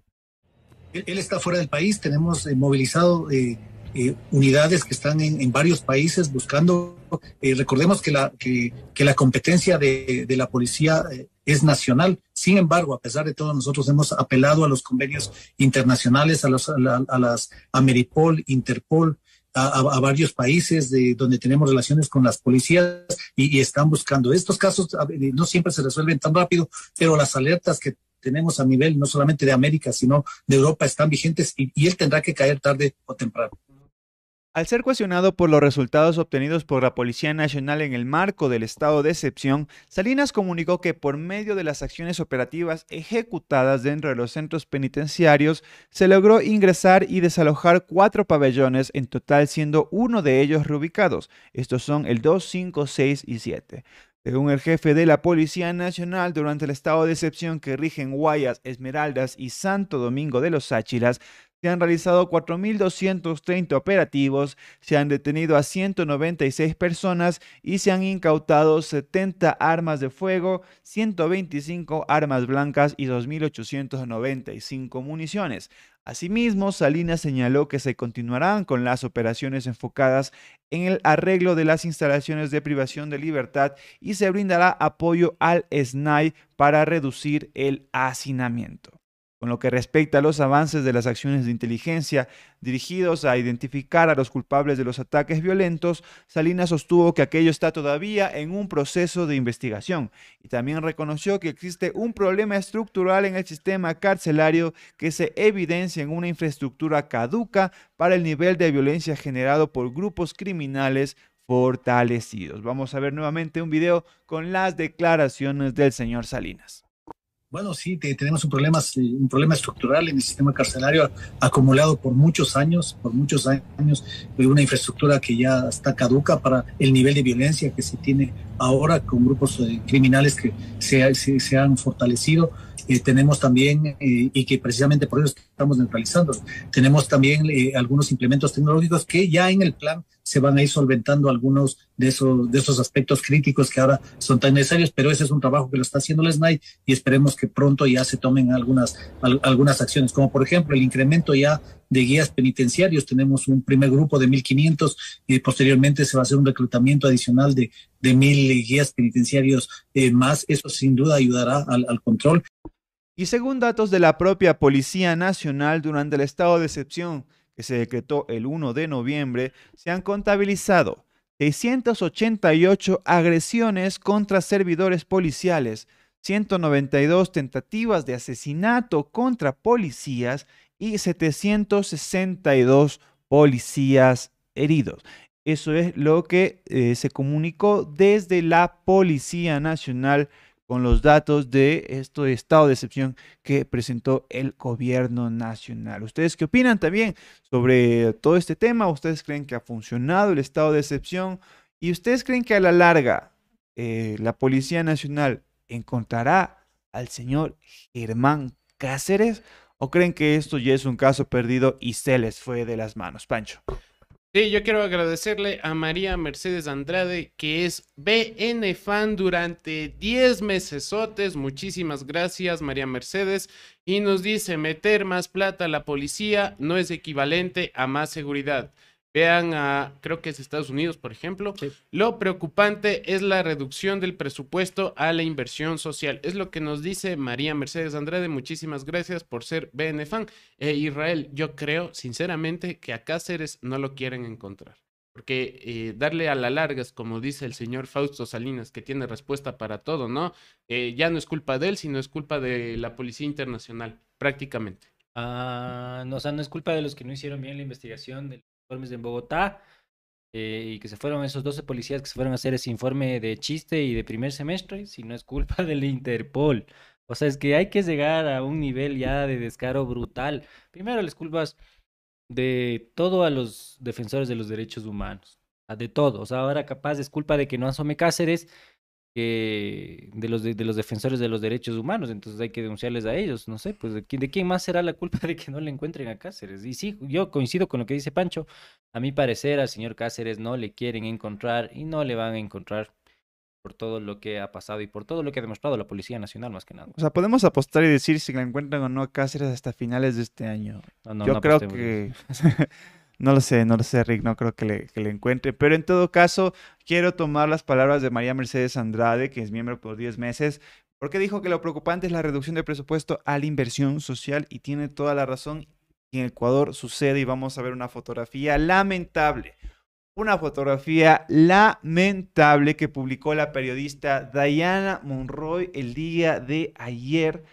S11: Él, está fuera del país, tenemos eh, movilizado eh, eh, unidades que están en, varios países buscando, recordemos que la, que, la competencia de, la policía es nacional, sin embargo, a pesar de todo, nosotros hemos apelado a los convenios internacionales, a, los, a, las Ameripol, Interpol, a, varios países de, donde tenemos relaciones con las policías y, están buscando. Estos casos no siempre se resuelven tan rápido, pero las alertas que tenemos a nivel no solamente de América, sino de Europa están vigentes y, él tendrá que caer tarde o temprano.
S3: Al ser cuestionado por los resultados obtenidos por la Policía Nacional en el marco del estado de excepción, Salinas comunicó que por medio de las acciones operativas ejecutadas dentro de los centros penitenciarios, se logró ingresar y desalojar cuatro pabellones, en total siendo uno de ellos reubicados. Estos son el 2, 5, 6 y 7. Según el jefe de la Policía Nacional, durante el estado de excepción que rigen Guayas, Esmeraldas y Santo Domingo de los Sáchilas, se han realizado 4.230 operativos, se han detenido a 196 personas y se han incautado 70 armas de fuego, 125 armas blancas y 2.895 municiones. Asimismo, Salinas señaló que se continuarán con las operaciones enfocadas en el arreglo de las instalaciones de privación de libertad y se brindará apoyo al SNAI para reducir el hacinamiento. Con lo que respecta a los avances de las acciones de inteligencia dirigidos a identificar a los culpables de los ataques violentos, Salinas sostuvo que aquello está todavía en un proceso de investigación y también reconoció que existe un problema estructural en el sistema carcelario que se evidencia en una infraestructura caduca para el nivel de violencia generado por grupos criminales fortalecidos. Vamos a ver nuevamente un video con las declaraciones del señor Salinas.
S11: Bueno, sí, tenemos un problema, un problema estructural en el sistema carcelario acumulado por muchos años, por muchos años, una infraestructura que ya está caduca para el nivel de violencia que se tiene ahora con grupos eh, criminales que se, han fortalecido. Eh, tenemos también, eh, y que precisamente por eso estamos neutralizando, tenemos también algunos implementos tecnológicos que ya en el plan se van a ir solventando algunos de esos, de esos aspectos críticos que ahora son tan necesarios, pero ese es un trabajo que lo está haciendo el SNAI y esperemos que pronto ya se tomen algunas, algunas acciones, como por ejemplo el incremento ya de guías penitenciarios. Tenemos un primer grupo de 1.500 y posteriormente se va a hacer un reclutamiento adicional de, de 1.000 guías penitenciarios eh, más. Eso sin duda ayudará al, al control.
S3: Y según datos de la propia Policía Nacional, durante el estado de excepción que se decretó el 1 de noviembre, se han contabilizado 688 agresiones contra servidores policiales, 192 tentativas de asesinato contra policías y 762 policías heridos. Eso es lo que eh, se comunicó desde la Policía Nacional con los datos de este estado de excepción que presentó el gobierno nacional. ¿Ustedes qué opinan también sobre todo este tema? ¿Ustedes creen que ha funcionado el estado de excepción? ¿Y ustedes creen que a la larga eh, la Policía Nacional encontrará al señor Germán Cáceres? ¿O creen que esto ya es un caso perdido y se les fue de las manos? Pancho.
S1: Sí, yo quiero agradecerle a María Mercedes Andrade, que es BN fan durante 10 mesesotes. Muchísimas gracias, María Mercedes. Y nos dice, meter más plata a la policía no es equivalente a más seguridad. Vean a, creo que es Estados Unidos, por ejemplo. Lo preocupante es la reducción del presupuesto a la inversión social. Es lo que nos dice María Mercedes Andrade. Muchísimas gracias por ser BNFan. E Israel, yo creo sinceramente que a Cáceres no lo quieren encontrar. Porque eh, darle a la largas, como dice el señor Fausto Salinas, que tiene respuesta para todo, ¿no? Eh, ya no es culpa de él, sino es culpa de la Policía Internacional, prácticamente.
S2: Ah, no, o sea, no es culpa de los que no hicieron bien la investigación de informes en Bogotá eh, y que se fueron esos 12 policías que se fueron a hacer ese informe de chiste y de primer semestre, sino es culpa del Interpol. O sea, es que hay que llegar a un nivel ya de descaro brutal. Primero las culpas de todo a los defensores de los derechos humanos, de todo. O sea, ahora capaz es culpa de que no asome Cáceres que de los de, de los defensores de los derechos humanos, entonces hay que denunciarles a ellos, no sé, pues de, quién- de quién más será la culpa de que no le encuentren a Cáceres. Y sí, yo coincido con lo que dice Pancho, a mi parecer al señor Cáceres no le quieren encontrar y no le van a encontrar por todo lo que ha pasado y por todo lo que ha demostrado la Policía Nacional más que nada.
S3: O sea, podemos apostar y decir si la encuentran o no a Cáceres hasta finales de este año.
S2: No, no,
S3: Yo
S2: no
S3: creo que... no lo sé, no lo sé, Rick, no creo que le, encuentre. Pero en todo caso, quiero tomar las palabras de María Mercedes Andrade, que es miembro por 10 meses, porque dijo que lo preocupante es la reducción del presupuesto a la inversión social y tiene toda la razón. En Ecuador sucede y vamos a ver una fotografía lamentable. Una fotografía lamentable que publicó la periodista Diana Monroy el día de ayer,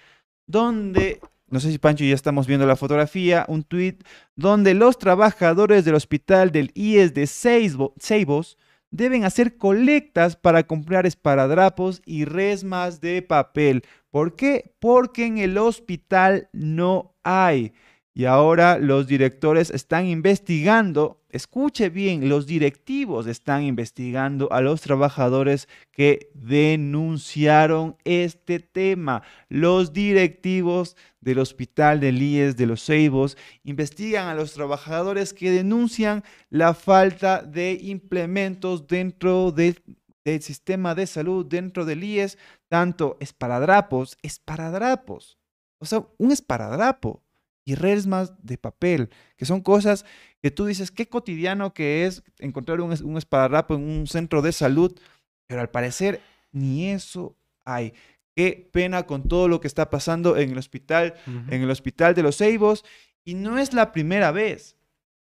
S3: donde, no sé si Pancho ya estamos viendo la fotografía, un tuit donde los trabajadores del hospital del IES de Seibo- Ceibos deben hacer colectas para comprar esparadrapos y resmas de papel. ¿Por qué? Porque en el hospital no hay. Y ahora los directores están investigando, escuche bien, los directivos están investigando a los trabajadores que denunciaron este tema. Los directivos del hospital del IES de los Ceibos investigan a los trabajadores que denuncian la falta de implementos dentro de- del sistema de salud, dentro del IES, tanto esparadrapos, esparadrapos. O sea, un esparadrapo y resmas de papel, que son cosas que tú dices, qué cotidiano que es encontrar un, un esparadrapo en un centro de salud, pero al parecer ni eso hay. Qué pena con todo lo que está pasando en el hospital, en el hospital de los Ceibos, y no es la primera vez,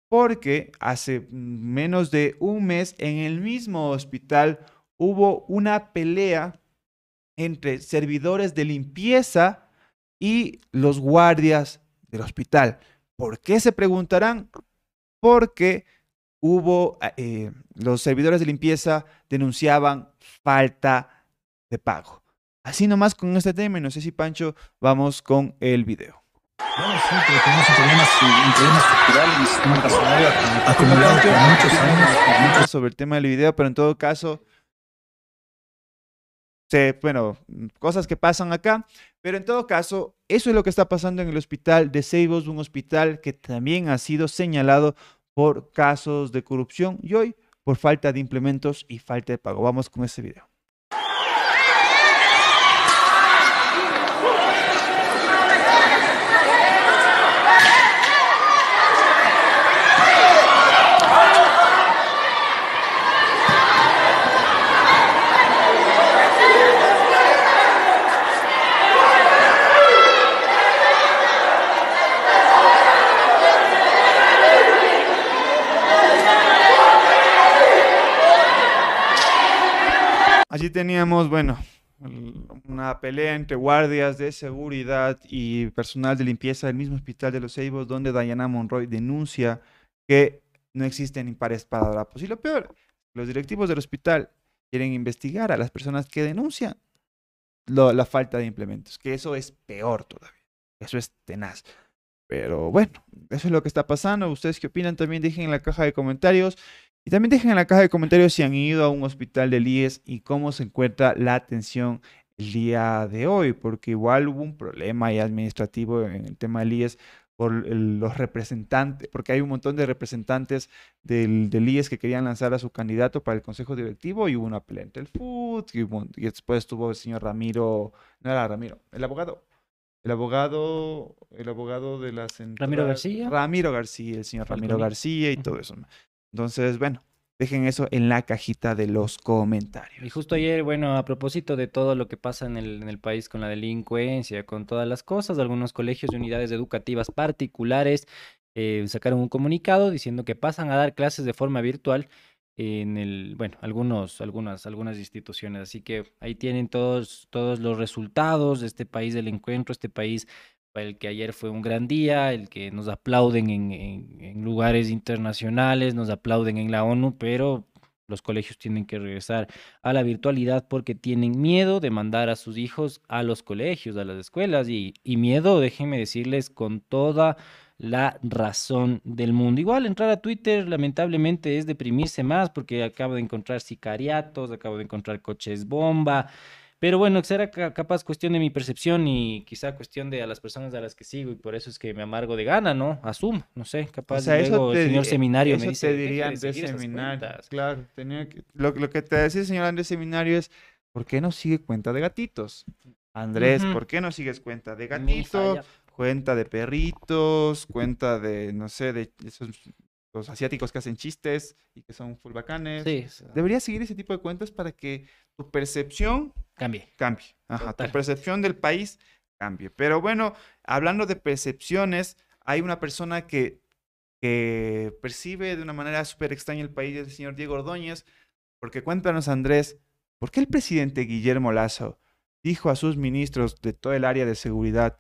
S3: porque hace menos de un mes en el mismo hospital hubo una pelea entre servidores de limpieza y los guardias del hospital. ¿Por qué se preguntarán? Porque hubo, eh, los servidores de limpieza denunciaban falta de pago. Así nomás con este tema, y no sé si Pancho, vamos con el video.
S11: Bueno, sí, pero tenemos un problema, un problema estructural sistema carcelario acumulado por muchos años. por muchos
S3: sobre el tema del video, pero en todo caso, se- bueno, cosas que pasan acá, pero en todo caso, eso es lo que está pasando en el hospital de Ceibos, un hospital que también ha sido señalado por casos de corrupción y hoy por falta de implementos y falta de pago. Vamos con ese video. Teníamos, bueno, una pelea entre guardias de seguridad y personal de limpieza del mismo hospital de los Ceibos, donde Diana Monroy denuncia que no existen impares esparadrapos. Y lo peor, los directivos del hospital quieren investigar a las personas que denuncian la falta de implementos, que eso es peor todavía. Eso es tenaz. Pero bueno, eso es lo que está pasando. ¿Ustedes qué opinan? También dejen en la caja de comentarios. Y también dejen en la caja de comentarios si han ido a un hospital del IES y cómo se encuentra la atención el día de hoy, porque igual hubo un problema ahí administrativo en el tema del IES por los representantes, porque hay un montón de representantes del, del IES que querían lanzar a su candidato para el consejo directivo y hubo una pelea entre el FUT y, después estuvo el señor Ramiro, no era Ramiro, el abogado. El abogado, el abogado de la central-
S2: García.
S3: Ramiro García, el señor Ramiro. García y todo eso. Entonces, bueno, dejen eso en la cajita de los comentarios.
S2: Y justo ayer, bueno, a propósito de todo lo que pasa en el, país con la delincuencia, con todas las cosas, algunos colegios y unidades educativas particulares eh, sacaron un comunicado diciendo que pasan a dar clases de forma virtual en el, bueno, algunos, algunas, algunas instituciones. Así que ahí tienen todos, todos los resultados de este país del encuentro, este país para el que ayer fue un gran día, el que nos aplauden en, lugares internacionales, nos aplauden en la ONU, pero los colegios tienen que regresar a la virtualidad porque tienen miedo de mandar a sus hijos a los colegios, a las escuelas y, y miedo, déjenme decirles, con toda la razón del mundo. Igual entrar a Twitter lamentablemente es deprimirse más porque acabo de encontrar sicariatos, acabo de encontrar coches bomba, pero bueno, será capaz cuestión de mi percepción y quizá cuestión de a las personas a las que sigo y por eso es que me amargo de gana, ¿no? Asumo, no sé, capaz
S3: O sea, eso
S2: luego el señor
S3: di-
S2: seminario
S3: eso
S2: me dice,
S3: te
S2: "Deje
S3: diría
S2: de
S3: Andrés Seminario.
S2: cuentas".
S3: Claro, tenía que- lo, lo que te decía el señor Andrés Seminario es, ¿por qué no sigue cuenta de gatitos? Andrés. ¿por qué no sigues cuenta de gatito? Cuenta de perritos, cuenta de, no sé, de esos los asiáticos que hacen chistes y que son full bacanes.
S2: Sí,
S3: Deberías seguir ese tipo de cuentas para que tu percepción
S2: cambie.
S3: cambie. Ajá,
S2: Total.
S3: tu percepción del país cambie. Pero bueno, hablando de percepciones, hay una persona que, que percibe de una manera súper extraña el país, el señor Diego Ordóñez, porque cuéntanos, Andrés, ¿por qué el presidente Guillermo Lazo dijo a sus ministros de todo el área de seguridad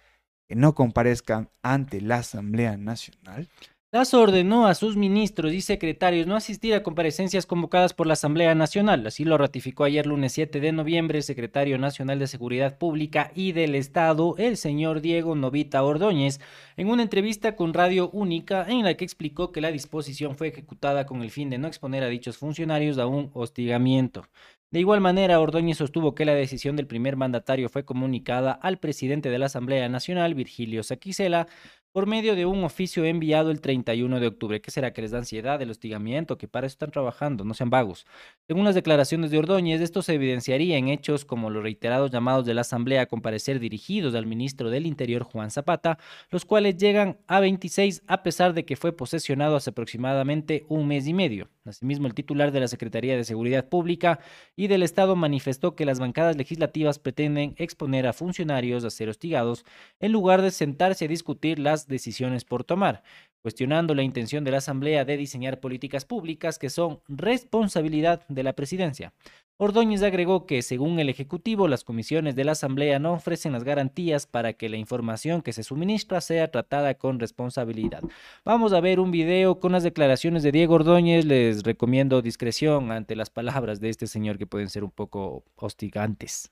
S3: que no comparezcan ante la Asamblea Nacional?
S2: Lazo ordenó a sus ministros y secretarios no asistir a comparecencias convocadas por la Asamblea Nacional. Así lo ratificó ayer lunes 7 de noviembre el secretario nacional de Seguridad Pública y del Estado, el señor Diego Novita Ordóñez, en una entrevista con Radio Única en la que explicó que la disposición fue ejecutada con el fin de no exponer a dichos funcionarios a un hostigamiento. De igual manera, Ordóñez sostuvo que la decisión del primer mandatario fue comunicada al presidente de la Asamblea Nacional, Virgilio Saquicela, por medio de un oficio enviado el 31 de octubre. ¿Qué será? ¿Que les da ansiedad, el hostigamiento? Que para eso están trabajando, no sean vagos. Según las declaraciones de Ordóñez, esto se evidenciaría en hechos como los reiterados llamados de la Asamblea a comparecer dirigidos al ministro del Interior, Juan Zapata, los cuales llegan a 26 a pesar de que fue posesionado hace aproximadamente un mes y medio. Asimismo, el titular de la Secretaría de Seguridad Pública y del Estado manifestó que las bancadas legislativas pretenden exponer a funcionarios a ser hostigados en lugar de sentarse a discutir las decisiones por tomar, cuestionando la intención de la Asamblea de diseñar políticas públicas que son responsabilidad de la presidencia. Ordóñez agregó que, según el Ejecutivo, las comisiones de la Asamblea no ofrecen las garantías para que la información que se suministra sea tratada con responsabilidad. Vamos a ver un video con las declaraciones de Diego Ordóñez. Les recomiendo discreción ante las palabras de este señor que pueden ser un poco hostigantes.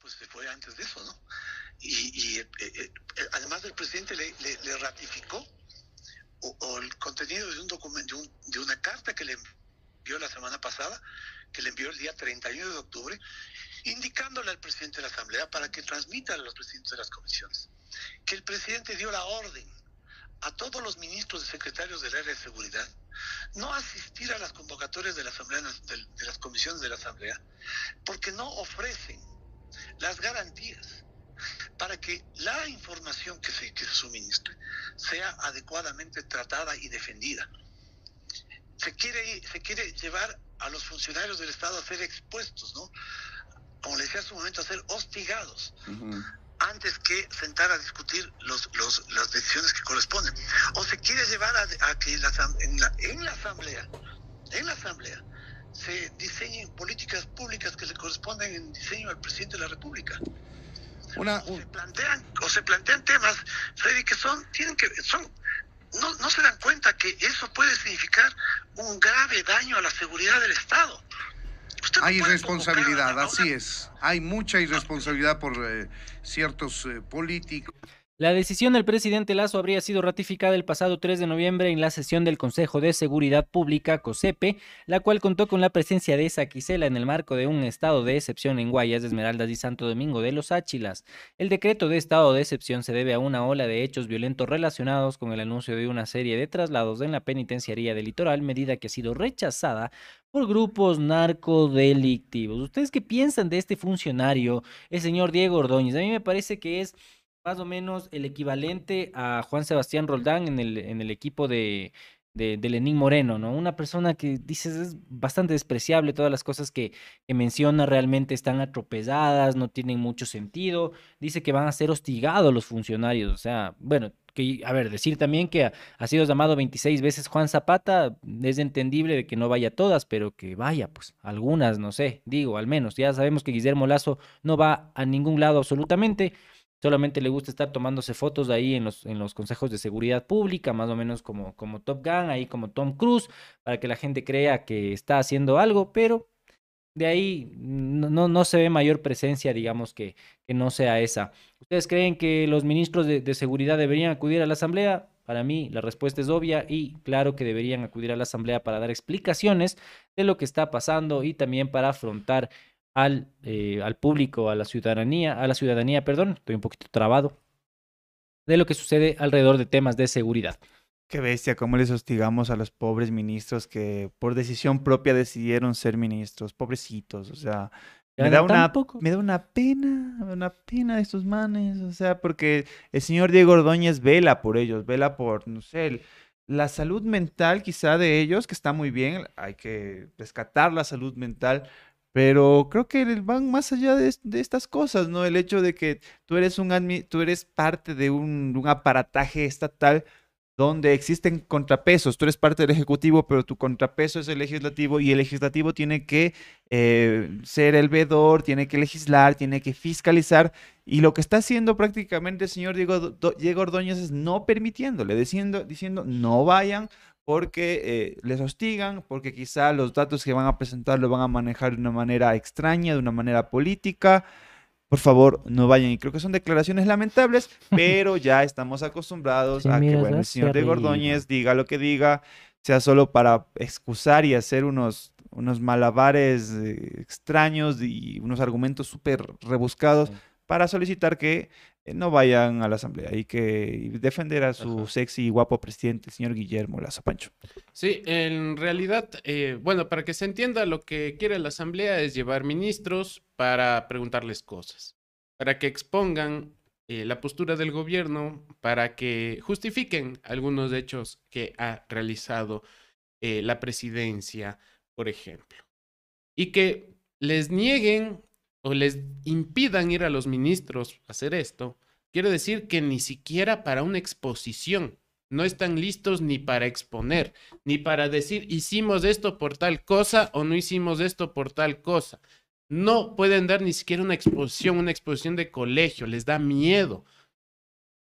S12: pues se fue antes de eso, ¿no? Y, y, eh, eh, además el presidente le, ratificó el contenido de un documento, de una carta que le envió la semana pasada, que le envió el día 31 de octubre, indicándole al presidente de la Asamblea para que transmita a los presidentes de las comisiones que el presidente dio la orden a todos los ministros y secretarios del área de seguridad no asistir a las convocatorias de, la asamblea, de, las comisiones de la Asamblea porque no ofrecen las garantías para que la información que se, que se suministre sea adecuadamente tratada y defendida. Se quiere, se quiere llevar a los funcionarios del Estado a ser expuestos, ¿no? Como le decía hace un momento, a ser hostigados antes que sentar a discutir los, los, las decisiones que corresponden. O se quiere llevar a, a que la, en, la, en la Asamblea, en la Asamblea, se diseñen políticas públicas que le corresponden en diseño al presidente de la República.
S9: Una,
S12: o, se plantean, o se plantean temas, Freddy, que son, tienen que, son, no, no se dan cuenta que eso puede significar un grave daño a la seguridad del Estado.
S13: No Hay irresponsabilidad, así es. Hay mucha irresponsabilidad por eh, ciertos eh, políticos.
S2: La decisión del presidente Lazo habría sido ratificada el pasado 3 de noviembre en la sesión del Consejo de Seguridad Pública, COSEPE, la cual contó con la presencia de Saquicela en el marco de un estado de excepción en Guayas, Esmeraldas y Santo Domingo de los Áchilas. El decreto de estado de excepción se debe a una ola de hechos violentos relacionados con el anuncio de una serie de traslados en la penitenciaría del litoral, medida que ha sido rechazada por grupos narcodelictivos. ¿Ustedes qué piensan de este funcionario, el señor Diego Ordóñez? A mí me parece que es más o menos el equivalente a Juan Sebastián Roldán en el, en el equipo de, de, Lenín Moreno, ¿no? Una persona que dices es bastante despreciable, todas las cosas que, que, menciona realmente están atropelladas, no tienen mucho sentido, dice que van a ser hostigados los funcionarios, o sea, bueno, que, a ver, decir también que ha, ha sido llamado 26 veces Juan Zapata, es entendible de que no vaya todas, pero que vaya, pues, algunas, no sé, digo, al menos. Ya sabemos que Guillermo Lazo no va a ningún lado absolutamente, solamente le gusta estar tomándose fotos ahí en los, en los consejos de seguridad pública, más o menos como, como Top Gun, ahí como Tom Cruise, para que la gente crea que está haciendo algo, pero de ahí no, no, no se ve mayor presencia, digamos, que, que no sea esa. ¿Ustedes creen que los ministros de, de seguridad deberían acudir a la asamblea? Para mí la respuesta es obvia y claro que deberían acudir a la asamblea para dar explicaciones de lo que está pasando y también para afrontar al, eh, al público, a la ciudadanía, a la ciudadanía, perdón, estoy un poquito trabado, de lo que sucede alrededor de temas de seguridad.
S3: Qué bestia, cómo les hostigamos a los pobres ministros que por decisión propia decidieron ser ministros, pobrecitos, o sea, me da, una, me da una pena, una pena de estos manes, o sea, porque el señor Diego Ordóñez vela por ellos, vela por, no sé, la salud mental quizá de ellos, que está muy bien, hay que rescatar la salud mental, pero creo que van más allá de, es- de estas cosas, ¿no? El hecho de que tú eres un admi- tú eres parte de un, aparataje estatal donde existen contrapesos. Tú eres parte del Ejecutivo, pero tu contrapeso es el Legislativo y el Legislativo tiene que eh, ser el veedor, tiene que legislar, tiene que fiscalizar. Y lo que está haciendo prácticamente el señor Diego, Diego Ordóñez es no permitiéndole, diciendo, diciendo no vayan porque eh, les hostigan, porque quizá los datos que van a presentar lo van a manejar de una manera extraña, de una manera política. Por favor, no vayan. Y creo que son declaraciones lamentables, pero ya estamos acostumbrados a que, bueno, el señor Diego
S2: arriba.
S3: Ordóñez diga lo que diga, sea solo para excusar y hacer unos, unos malabares eh, extraños y unos argumentos súper rebuscados para solicitar que no vayan a la asamblea y que defender a su sexy y guapo presidente, el señor Guillermo Lazo Pancho.
S1: Sí, en realidad, eh, bueno, para que se entienda, lo que quiere la Asamblea es llevar ministros para preguntarles cosas, para que expongan eh, la postura del gobierno, para que justifiquen algunos hechos que ha realizado eh, la presidencia, por ejemplo, y que les nieguen o les impidan ir a los ministros a hacer esto, quiere decir que ni siquiera para una exposición no están listos ni para exponer, ni para decir hicimos esto por tal cosa o no hicimos esto por tal cosa. No pueden dar ni siquiera una exposición, una exposición de colegio, les da miedo.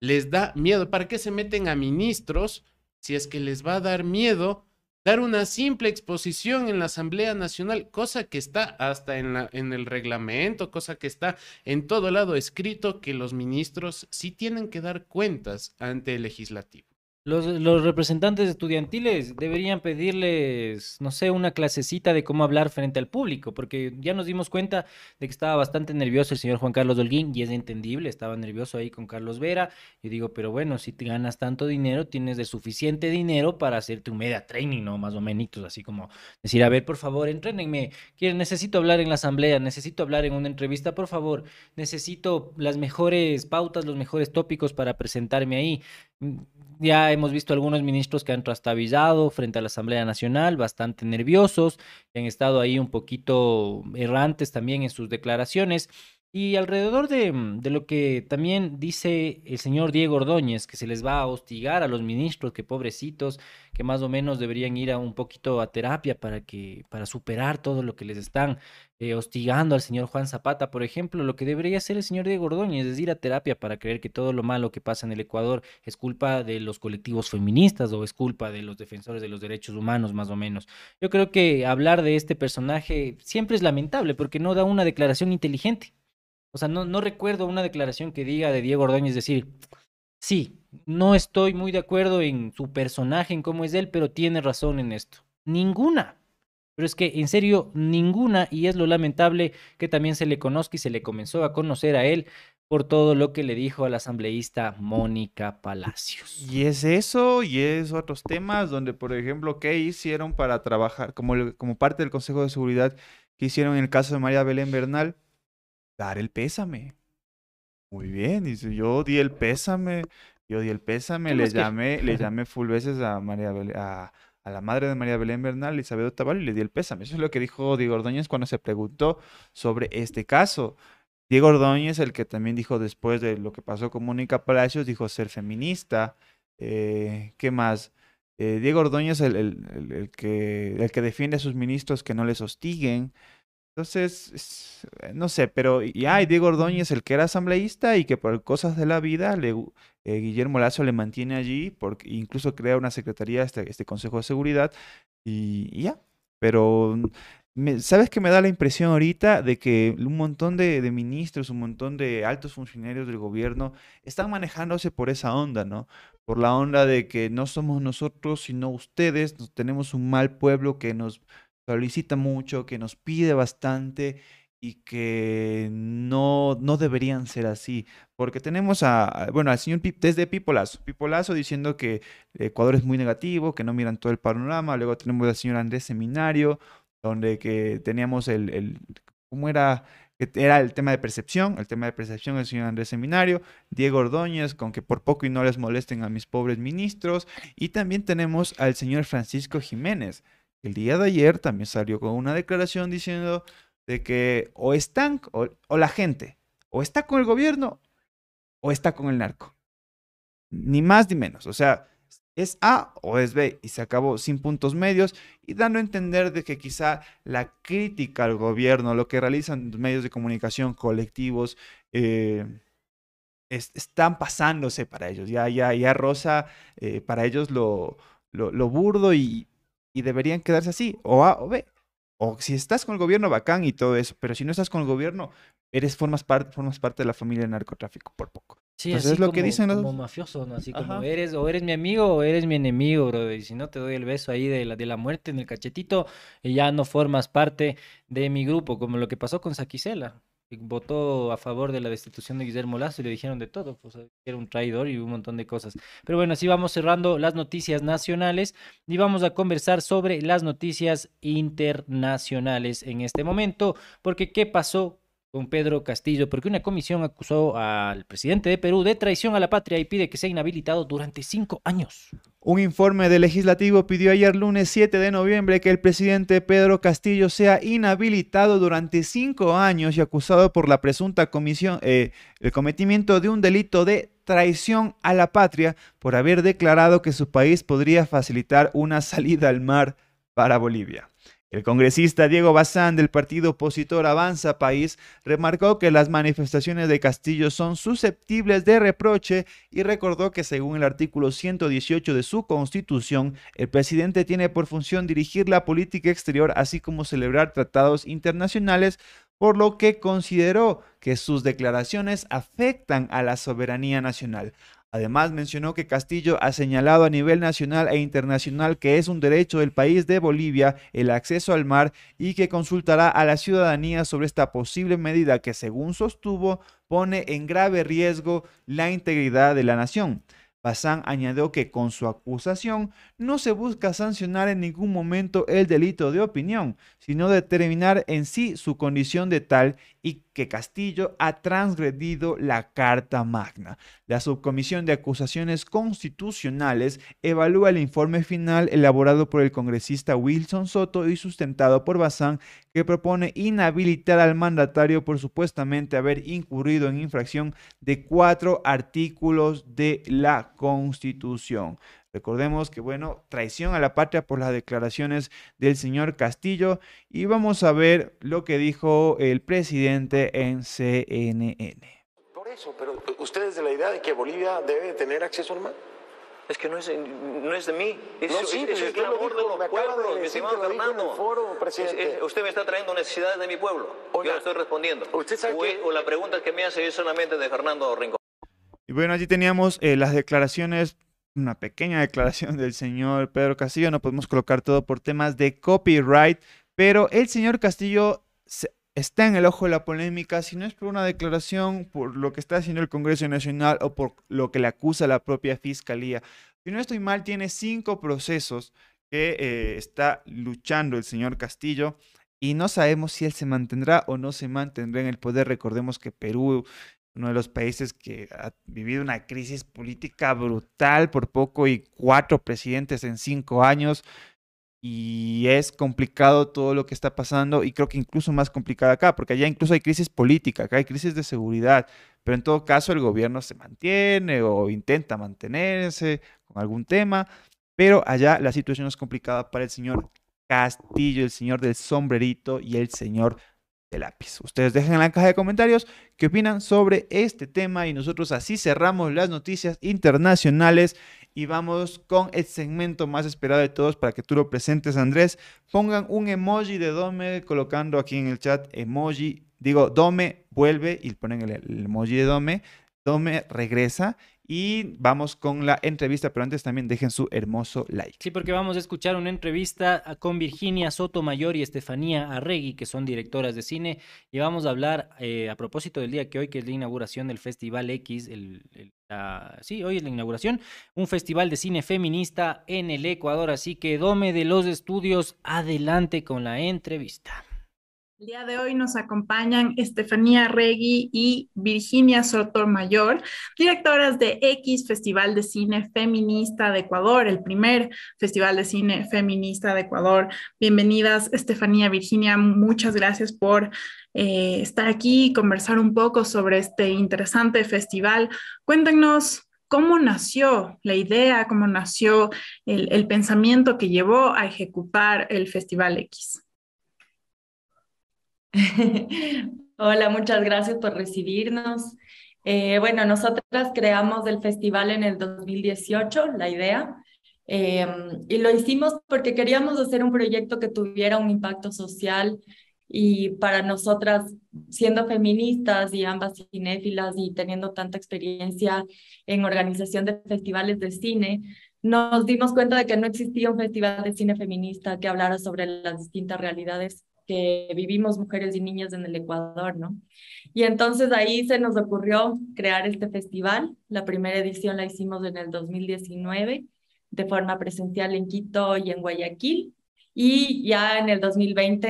S1: Les da miedo. ¿Para qué se meten a ministros si es que les va a dar miedo dar una simple exposición en la Asamblea Nacional, cosa que está hasta en, la, en el reglamento, cosa que está en todo lado escrito que los ministros sí tienen que dar cuentas ante el legislativo.
S2: Los, representantes estudiantiles deberían pedirles, no sé, una clasecita de cómo hablar frente al público, porque ya nos dimos cuenta de que estaba bastante nervioso el señor Juan Carlos Holguín, y es entendible, estaba nervioso ahí con Carlos Vera. Yo digo, pero bueno, si te ganas tanto dinero, tienes de suficiente dinero para hacerte un media training, ¿no? Más o menos, así como decir, a ver, por favor, entrénenme, quiero, necesito hablar en la asamblea, necesito hablar en una entrevista, por favor, necesito las mejores pautas, los mejores tópicos para presentarme ahí. Ya hemos visto algunos ministros que han trastabillado frente a la Asamblea Nacional, bastante nerviosos, que han estado ahí un poquito errantes también en sus declaraciones. Y alrededor de, mm, de lo que también dice el señor Diego Ordóñez, que se les va a hostigar a los ministros, que pobrecitos, que más o menos deberían ir a un poquito a terapia para que, para superar todo lo que les están eh, hostigando al señor Juan Zapata, por ejemplo, lo que debería hacer el señor Diego Ordóñez es ir a terapia para creer que todo lo malo que pasa en el Ecuador es culpa de los colectivos feministas o es culpa de los defensores de los derechos humanos, más o menos. Yo creo que hablar de este personaje siempre es lamentable porque no da una declaración inteligente. O sea, no, no recuerdo una declaración que diga de Diego Ordóñez decir, sí, no estoy muy de acuerdo en su personaje, en cómo es él, pero tiene razón en esto. Ninguna. Pero es que, en serio, ninguna, y es lo lamentable que también se le conozca y se le comenzó a conocer a él por todo lo que le dijo a la asambleísta Mónica Palacios.
S3: Y es eso, y es otros temas donde, por ejemplo, ¿qué hicieron para trabajar como, como parte del Consejo de Seguridad que hicieron en el caso de María Belén Bernal? Dar el pésame. Muy bien, dice, yo di el pésame, yo di el pésame,
S2: ¿Qué
S3: le
S2: que?
S3: llamé, le llamé full veces a María a, a la madre de María Belén Bernal, Isabel Otavalo, y le di el pésame. Eso es lo que dijo Diego Ordóñez cuando se preguntó sobre este caso. Diego Ordóñez, el que también dijo después de lo que pasó con Mónica Palacios, dijo ser feminista. Eh, ¿Qué más? Eh, Diego Ordóñez, el- el- el que, el que defiende a sus ministros que no les hostiguen. Entonces, es- eh, no sé, pero y hay Diego Ordóñez, el que era asambleísta y que por cosas de la vida, le, eh, Guillermo Lazo le mantiene allí, porque incluso crea una secretaría, este, este Consejo de Seguridad, y, ya. Pero, mm, me- ¿sabes qué me da la impresión ahorita de que un montón de, de ministros, un montón de altos funcionarios del gobierno están manejándose por esa onda, ¿no? Por la onda de que no somos nosotros, sino ustedes, tenemos un mal pueblo que nos solicita mucho, que nos pide bastante y que no, no deberían ser así. Porque tenemos a, bueno, al señor desde Pipolazo, Pipolazo diciendo que Ecuador es muy negativo, que no miran todo el panorama. Luego tenemos al señor Andrés Seminario, donde que teníamos el, el ¿cómo era? Que Era el tema de percepción, el tema de percepción del señor Andrés Seminario, Diego Ordóñez, con que por poco y no les molesten a mis pobres ministros, y también tenemos al señor Francisco Jiménez, el día de ayer también salió con una declaración diciendo de que o están, o, la gente, o está con el gobierno o está con el narco. Ni más ni menos. O sea, es A o es B y se acabó sin puntos medios y dando a entender de que quizá la crítica al gobierno, lo que realizan los medios de comunicación colectivos, eh, es- están pasándose para ellos. Ya, ya, ya rosa eh, para ellos lo, lo, lo burdo y, y deberían quedarse así, o A o B. O si estás con el gobierno, bacán y todo eso, pero si no estás con el gobierno, eres, formas, parte formas parte de la familia del narcotráfico por poco.
S2: Sí,
S3: Entonces
S2: así
S3: es lo
S2: como,
S3: que dicen los...
S2: como mafioso, ¿no? Así como
S3: Ajá.
S2: eres, o eres mi amigo o eres mi enemigo, bro. Y si no te doy el beso ahí de la, de la muerte en el cachetito, eh, ya no formas parte de mi grupo, como lo que pasó con Saquicela. Votó a favor de la destitución de Guillermo Lazo y le dijeron de todo, pues que era un traidor y un montón de cosas. Pero bueno, así vamos cerrando las noticias nacionales y vamos a conversar sobre las noticias internacionales en este momento, porque ¿qué pasó con Pedro Castillo? Porque una comisión acusó al presidente de Perú de traición a la patria y pide que sea inhabilitado durante cinco años.
S3: Un informe del legislativo pidió ayer lunes 7 de noviembre que el presidente Pedro Castillo sea inhabilitado durante cinco años y acusado por la presunta comisión, eh, el cometimiento de un delito de traición a la patria por haber declarado que su país podría facilitar una salida al mar para Bolivia. El congresista Diego Bazán del partido opositor Avanza País remarcó que las manifestaciones de Castillo son susceptibles de reproche y recordó que según el artículo 118 de su constitución, el presidente tiene por función dirigir la política exterior así como celebrar tratados internacionales, por lo que consideró que sus declaraciones afectan a la soberanía nacional. Además, mencionó que Castillo ha señalado a nivel nacional e internacional que es un derecho del país de Bolivia el acceso al mar y que consultará a la ciudadanía sobre esta posible medida que, según sostuvo, pone en grave riesgo la integridad de la nación. Bazán añadió que con su acusación no se busca sancionar en ningún momento el delito de opinión, sino determinar en sí su condición de tal y que Castillo ha transgredido la Carta Magna. La Subcomisión de Acusaciones Constitucionales evalúa el informe final elaborado por el congresista Wilson Soto y sustentado por Bazán, que propone inhabilitar al mandatario por supuestamente haber incurrido en infracción de cuatro artículos de la Constitución. Recordemos que, bueno, traición a la patria por las declaraciones del señor Castillo y vamos a ver lo que dijo el presidente en CNN.
S14: Eso, pero usted es de la idea de que Bolivia debe tener acceso al mar.
S15: Es que no es, no es de mí, es,
S14: No, sí,
S15: es-
S14: pues
S15: es el
S14: usted lo
S15: clamor de
S14: me
S15: los pueblos, mi estimado
S14: el
S15: Fernando.
S14: foro,
S15: Es-
S14: presidente.
S15: es- usted me está trayendo necesidades de mi pueblo. Yo le estoy respondiendo.
S14: usted sabe
S15: o,
S14: que-
S15: es- o la pregunta que me hace es solamente de Fernando Rincón.
S3: Y bueno, allí teníamos eh, las declaraciones, una pequeña declaración del señor Pedro Castillo, no podemos colocar todo por temas de copyright, pero el señor Castillo está en el ojo de la polémica, si no es por una declaración, por lo que está haciendo el Congreso Nacional o por lo que le acusa la propia Fiscalía. Si no estoy mal, tiene cinco procesos que eh, está luchando el señor Castillo y no sabemos si él se mantendrá o no se mantendrá en el poder. Recordemos que Perú uno de los países que ha vivido una crisis política brutal por poco y cuatro presidentes en cinco años. Y es complicado todo lo que está pasando y creo que incluso más complicado acá, porque allá incluso hay crisis política, acá hay crisis de seguridad, pero en todo caso el gobierno se mantiene o intenta mantenerse con algún tema, pero allá la situación es complicada para el señor Castillo, el señor del sombrerito y el señor lápiz. Ustedes dejen en la caja de comentarios qué opinan sobre este tema y nosotros así cerramos las noticias internacionales y vamos con el segmento más esperado de todos para que tú lo presentes, Andrés. Pongan un emoji de Dome colocando aquí en el chat emoji. Digo, Dome vuelve y ponen el, el emoji de Dome. Dome regresa y vamos con la entrevista, pero antes también dejen su hermoso like.
S2: Sí, porque vamos a escuchar una entrevista con Virginia Sotomayor y Estefanía Arregui, que son directoras de cine, y vamos a hablar eh, a propósito del día que hoy, que es la inauguración del Festival X, el, sí, hoy es la inauguración, un festival de cine feminista en el Ecuador, así que Dome de los Estudios, adelante con la entrevista.
S16: El día de hoy nos acompañan Estefanía Regui y Virginia Sotomayor, directoras de X Festival de Cine Feminista de Ecuador, el primer Festival de Cine Feminista de Ecuador. Bienvenidas, Estefanía, Virginia, muchas gracias por eh, estar aquí y conversar un poco sobre este interesante festival. Cuéntenos cómo nació la idea, cómo nació el, el pensamiento que llevó a ejecutar el Festival X.
S17: Hola, muchas gracias por recibirnos. Eh, bueno, nosotras creamos el festival en el 2018, la idea, eh, y lo hicimos porque queríamos hacer un proyecto que tuviera un impacto social y para nosotras, siendo feministas y ambas cinéfilas y teniendo tanta experiencia en organización de festivales de cine, nos dimos cuenta de que no existía un festival de cine feminista que hablara sobre las distintas realidades que vivimos mujeres y niñas en el Ecuador, ¿no? Y entonces ahí se nos ocurrió crear este festival. La primera edición la hicimos en el 2019 de forma presencial en Quito y en Guayaquil. Y ya en el 2020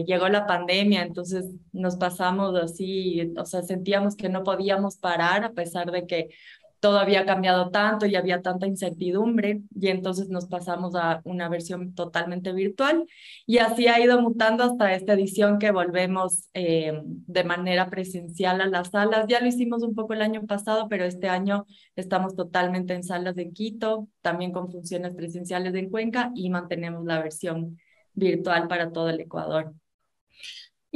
S17: eh, llegó la pandemia, entonces nos pasamos así, o sea, sentíamos que no podíamos parar a pesar de que todo había cambiado tanto y había tanta incertidumbre y entonces nos pasamos a una versión totalmente virtual y así ha ido mutando hasta esta edición que volvemos eh, de manera presencial a las salas. Ya lo hicimos un poco el año pasado, pero este año estamos totalmente en salas de Quito, también con funciones presenciales en Cuenca y mantenemos la versión virtual para todo el Ecuador.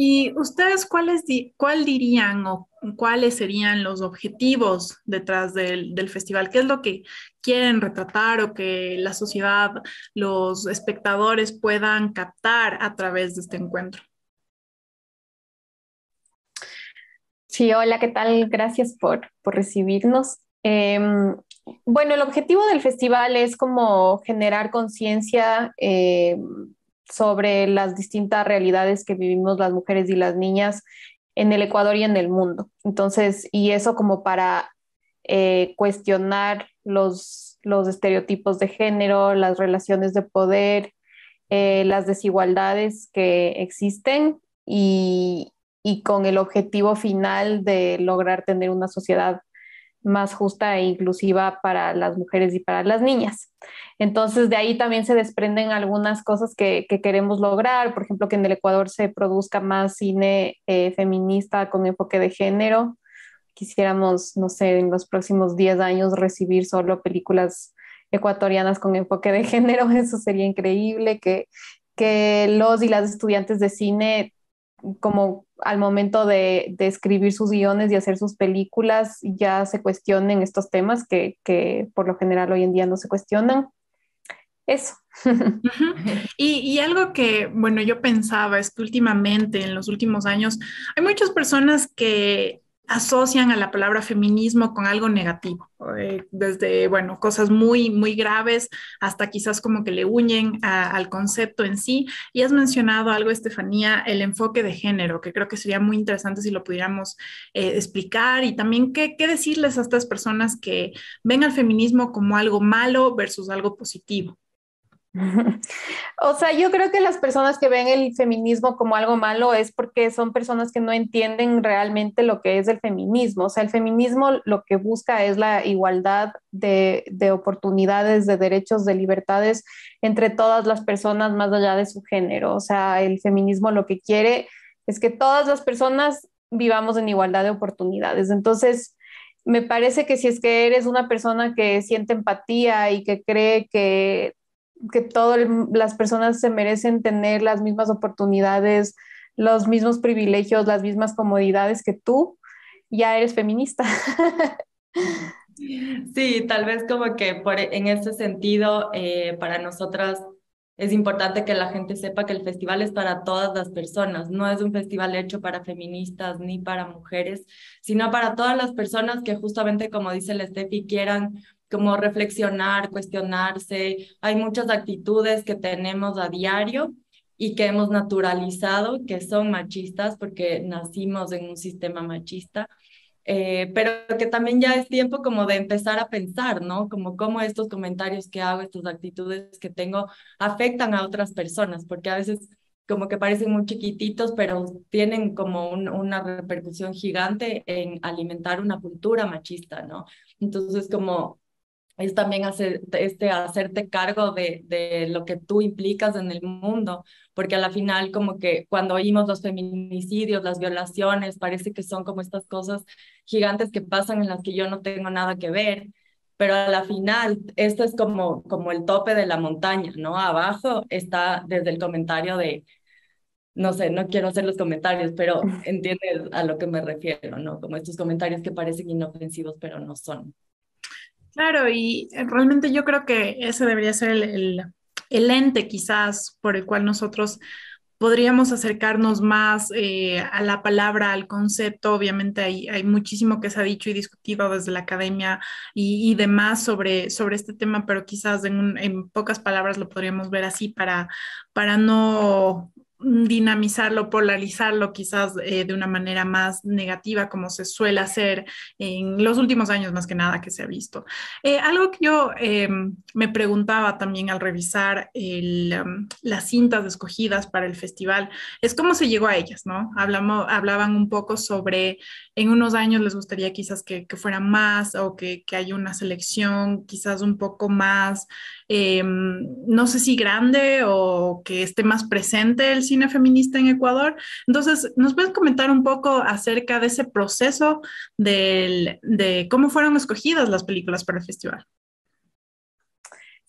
S16: ¿Y ustedes cuáles cuál dirían o cuáles serían los objetivos detrás del, del, festival? ¿Qué es lo que quieren retratar o que la sociedad, los espectadores puedan captar a través de este encuentro?
S18: Sí, hola, ¿qué tal? Gracias por, por recibirnos. Eh, bueno, el objetivo del festival es como generar conciencia. Eh, sobre las distintas realidades que vivimos las mujeres y las niñas en el Ecuador y en el mundo. Entonces, y eso como para eh, cuestionar los, los estereotipos de género, las relaciones de poder, eh, las desigualdades que existen y, y con el objetivo final de lograr tener una sociedad más justa e inclusiva para las mujeres y para las niñas. Entonces, de ahí también se desprenden algunas cosas que, queremos lograr, por ejemplo, que en el Ecuador se produzca más cine eh, feminista con enfoque de género. Quisiéramos, no sé, en los próximos 10 años recibir solo películas ecuatorianas con enfoque de género, eso sería increíble, que, que los y las estudiantes de cine como al momento de, escribir sus guiones y hacer sus películas ya se cuestionen estos temas que, por lo general hoy en día no se cuestionan. Eso.
S16: y, y, algo que, bueno, yo pensaba es que últimamente, en los últimos años, hay muchas personas que asocian a la palabra feminismo con algo negativo, eh, desde, bueno, cosas muy, muy graves hasta quizás como que le uñen al concepto en sí. Y has mencionado algo, Estefanía, el enfoque de género, que creo que sería muy interesante si lo pudiéramos eh, explicar y también qué, qué decirles a estas personas que ven al feminismo como algo malo versus algo positivo.
S18: O sea, yo creo que las personas que ven el feminismo como algo malo es porque son personas que no entienden realmente lo que es el feminismo. O sea, el feminismo lo que busca es la igualdad de, de oportunidades, de derechos, de libertades entre todas las personas más allá de su género. O sea, el feminismo lo que quiere es que todas las personas vivamos en igualdad de oportunidades. Entonces, me parece que si es que eres una persona que siente empatía y que cree que que todas las personas se merecen tener las mismas oportunidades, los mismos privilegios, las mismas comodidades que tú, ya eres feminista.
S17: Sí, tal vez como que por, en ese sentido, eh, para nosotras es importante que la gente sepa que el festival es para todas las personas, no es un festival hecho para feministas ni para mujeres, sino para todas las personas que justamente, como dice el Steffi, quieran como reflexionar, cuestionarse. Hay muchas actitudes que tenemos a diario y que hemos naturalizado que son machistas porque nacimos en un sistema machista. Eh, pero que también ya es tiempo como de empezar a pensar, ¿no? Como cómo estos comentarios que hago, estas actitudes que tengo afectan a otras personas, porque a veces como que parecen muy chiquititos, pero tienen como una repercusión gigante en alimentar una cultura machista, ¿no? Entonces, como es también hacer, este, hacerte cargo de, de lo que tú implicas en el mundo, porque a la final como que cuando oímos los feminicidios, las violaciones, parece que son como estas cosas gigantes que pasan en las que yo no tengo nada que ver, pero a la final esto es como, como el tope de la montaña, ¿no? Abajo está desde el comentario de, no sé, no quiero hacer los comentarios, pero entiendes a lo que me refiero, ¿no? Como estos comentarios que parecen inofensivos, pero no son.
S16: Claro, y realmente yo creo que ese debería ser el, el, ente quizás por el cual nosotros podríamos acercarnos más eh, a la palabra, al concepto. Obviamente hay, hay, muchísimo que se ha dicho y discutido desde la academia y, y demás sobre, sobre este tema, pero quizás en, en, pocas palabras lo podríamos ver así para, para no dinamizarlo, polarizarlo quizás eh, de una manera más negativa como se suele hacer en los últimos años más que nada que se ha visto. Eh, algo que yo em, me preguntaba también al revisar em, las cintas escogidas para el festival es cómo se llegó a ellas, ¿no? Hablamos, hablaban un poco sobre en unos años les gustaría quizás que, que fuera más o que, que haya una selección quizás un poco más, em, no sé si grande o que esté más presente el cine feminista en Ecuador. Entonces, ¿nos puedes comentar un poco acerca de ese proceso de cómo fueron escogidas las películas para el festival?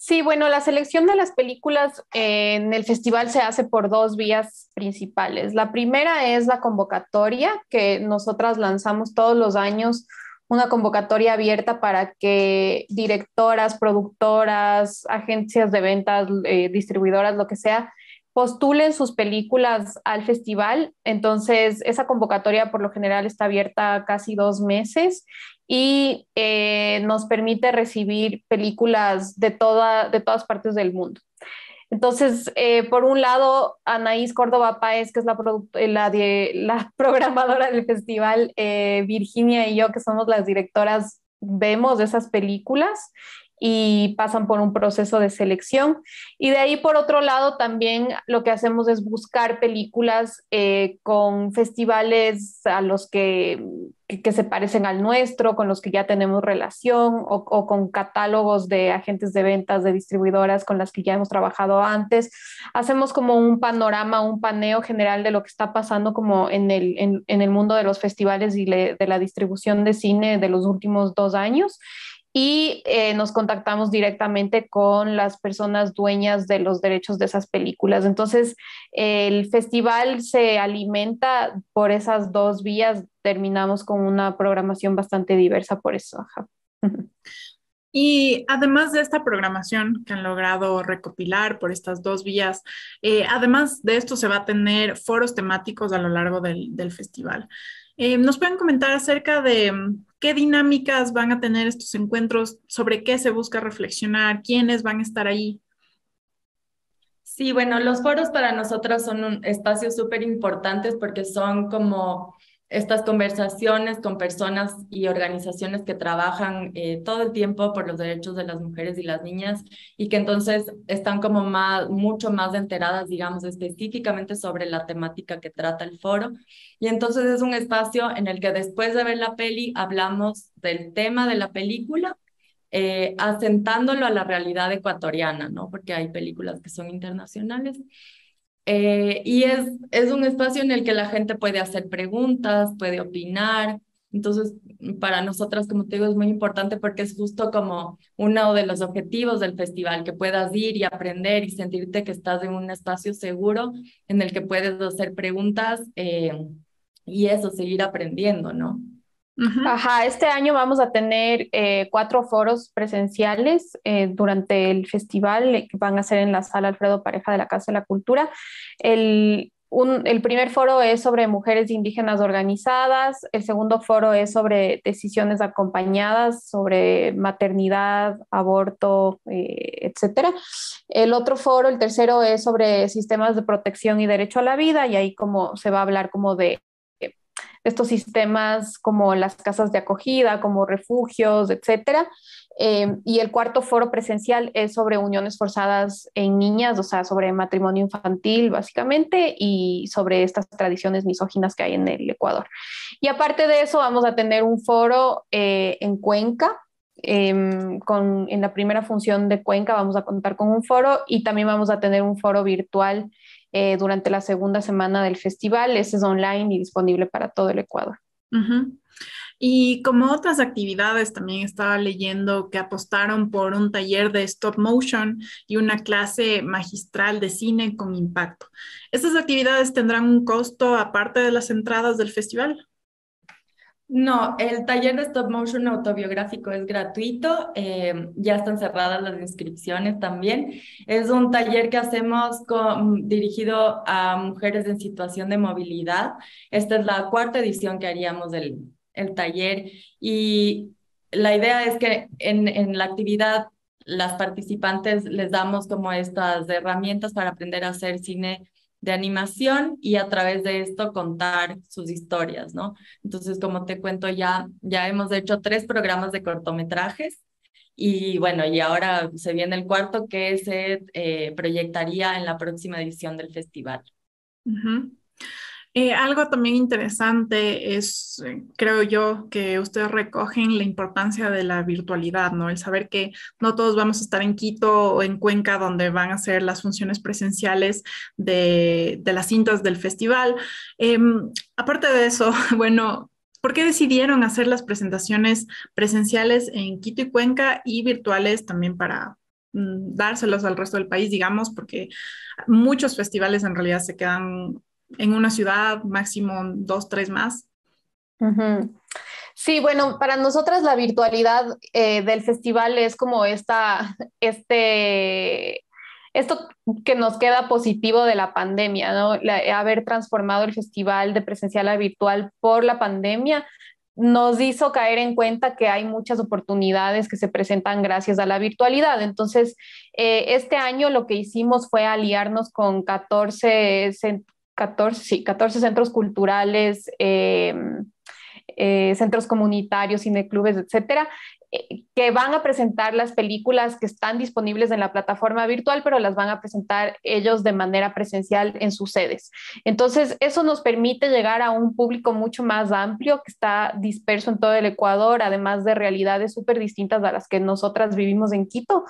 S18: Sí, bueno, la selección de las películas en el festival se hace por dos vías principales. La primera es la convocatoria que nosotras lanzamos todos los años, una convocatoria abierta para que directoras, productoras, agencias de ventas, eh, distribuidoras, lo que sea, postulen sus películas al festival. Entonces, esa convocatoria por lo general está abierta casi dos meses y eh, nos permite recibir películas de, toda, de todas partes del mundo. Entonces, eh, por un lado, Anaís Córdoba Páez, que es la, la, la programadora del festival, eh, Virginia y yo, que somos las directoras, vemos esas películas y pasan por un proceso de selección. Y de ahí, por otro lado, también lo que hacemos es buscar películas eh, con festivales a los que, que, se parecen al nuestro, con los que ya tenemos relación, o, con catálogos de agentes de ventas, de distribuidoras con las que ya hemos trabajado antes. Hacemos como un panorama, un paneo general de lo que está pasando como en el, en, el mundo de los festivales y de la distribución de cine de los últimos dos años y eh, nos contactamos directamente con las personas dueñas de los derechos de esas películas. Entonces, el festival se alimenta por esas dos vías, terminamos con una programación bastante diversa por eso.
S16: Y además de esta programación que han logrado recopilar por estas dos vías, eh, además de esto se va a tener foros temáticos a lo largo del, del festival. Eh, ¿Nos pueden comentar acerca de mm, qué dinámicas van a tener estos encuentros, sobre qué se busca reflexionar, quiénes van a estar ahí?
S17: Sí, bueno, los foros para nosotros son un espacio súper importantes porque son como estas conversaciones con personas y organizaciones que trabajan eh, todo el tiempo por los derechos de las mujeres y las niñas y que entonces están como más, mucho más enteradas, digamos, específicamente sobre la temática que trata el foro. Y entonces es un espacio en el que después de ver la peli hablamos del tema de la película eh, asentándolo a la realidad ecuatoriana, ¿no? Porque hay películas que son internacionales. Eh, y es, es un espacio en el que la gente puede hacer preguntas, puede opinar. Entonces, para nosotras, como te digo, es muy importante porque es justo como uno de los objetivos del festival, que puedas ir y aprender y sentirte que estás en un espacio seguro en el que puedes hacer preguntas eh, y eso, seguir aprendiendo, ¿no?
S18: Ajá, este año vamos a tener eh, cuatro foros presenciales eh, durante el festival eh, que van a ser en la sala Alfredo Pareja de la Casa de la Cultura. El, primer foro es sobre mujeres indígenas organizadas, el segundo foro es sobre decisiones acompañadas, sobre maternidad, aborto, etcétera. El otro foro, el tercero, es sobre sistemas de protección y derecho a la vida, y ahí como se va a hablar como de estos sistemas como las casas de acogida, como refugios, etcétera. Eh, y el cuarto foro presencial es sobre uniones forzadas en niñas, o sea, sobre matrimonio infantil, básicamente, y sobre estas tradiciones misóginas que hay en el Ecuador. Y aparte de eso, vamos a tener un foro eh, en Cuenca, em, en la primera función de Cuenca vamos a contar con un foro y también vamos a tener un foro virtual eh, durante la segunda semana del festival. Ese es online y disponible para todo el Ecuador.
S16: Y como otras actividades, también estaba leyendo que apostaron por un taller de stop motion y una clase magistral de cine con impacto. ¿Estas actividades tendrán un costo aparte de las entradas del festival?
S17: No, el taller de stop motion autobiográfico es gratuito, eh, ya están cerradas las inscripciones también. Es un taller que hacemos con, dirigido a mujeres en situación de movilidad. Esta es la cuarta edición que haríamos del el taller y la idea es que en, en la actividad las participantes les damos como estas herramientas para aprender a hacer cine de animación y a través de esto contar sus historias, ¿no? Entonces, como te cuento, ya, ya hemos hecho tres programas de cortometrajes y bueno, y ahora se viene el cuarto que se eh, proyectaría en la próxima edición del festival.
S16: Eh, algo también interesante es, eh, creo yo, que ustedes recogen la importancia de la virtualidad, ¿no? El saber que no todos vamos a estar en Quito o en Cuenca, donde van a ser las funciones presenciales de, las cintas del festival. Em, aparte de eso, bueno, ¿Por qué decidieron hacer las presentaciones presenciales en Quito y Cuenca y virtuales también para mm, dárselos al resto del país, digamos? Porque muchos festivales en realidad se quedan en una ciudad, máximo dos, tres más.
S18: Sí, bueno, para nosotras la virtualidad eh, del festival es como esta, este, esto que nos queda positivo de la pandemia, ¿no? haber transformado el festival de presencial a virtual por la pandemia nos hizo caer en cuenta que hay muchas oportunidades que se presentan gracias a la virtualidad. Entonces, eh, este año lo que hicimos fue aliarnos con 14 14, sí, 14 centros culturales, eh, eh, centros comunitarios, cineclubes, etcétera, eh, que van a presentar las películas que están disponibles en la plataforma virtual, pero las van a presentar ellos de manera presencial en sus sedes. Entonces, eso nos permite llegar a un público mucho más amplio que está disperso en todo el Ecuador, además de realidades súper distintas a las que nosotras vivimos en Quito.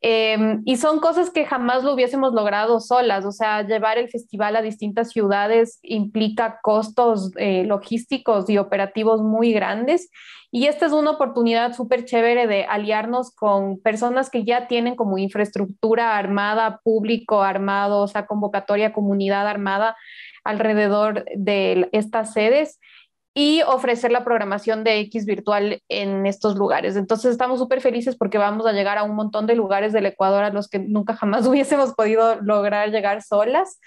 S18: Em, y son cosas que jamás lo hubiésemos logrado solas, o sea, llevar el festival a distintas ciudades implica costos eh, logísticos y operativos muy grandes. Y esta es una oportunidad súper chévere de aliarnos con personas que ya tienen como infraestructura armada, público armado, o sea, convocatoria, comunidad armada alrededor de estas sedes y ofrecer la programación de X virtual en estos lugares. Entonces estamos súper felices porque vamos a llegar a un montón de lugares del Ecuador a los que nunca jamás hubiésemos podido lograr llegar solas.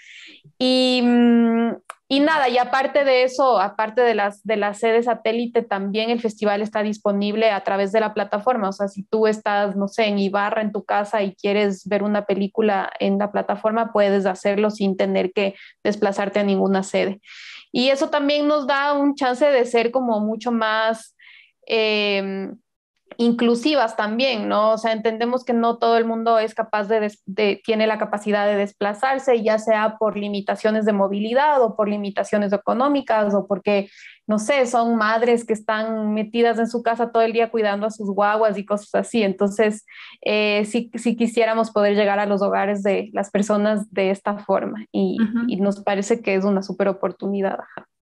S18: Y, mm, y nada, y aparte de eso, aparte de las, de la sede satélite, también el festival está disponible a través de la plataforma. O sea, si tú estás, no sé, en Ibarra, en tu casa y quieres ver una película en la plataforma, puedes hacerlo sin tener que desplazarte a ninguna sede. Y eso también nos da un chance de ser como mucho más... Eh, inclusivas también, ¿no? O sea, entendemos que no todo el mundo es capaz de, tiene la capacidad de desplazarse, ya sea por limitaciones de movilidad o por limitaciones económicas o porque, no sé, son madres que están metidas en su casa todo el día cuidando a sus guaguas y cosas así. Entonces, eh, sí, quisiéramos poder llegar a los hogares de las personas de esta forma y, y nos parece que es una súper oportunidad.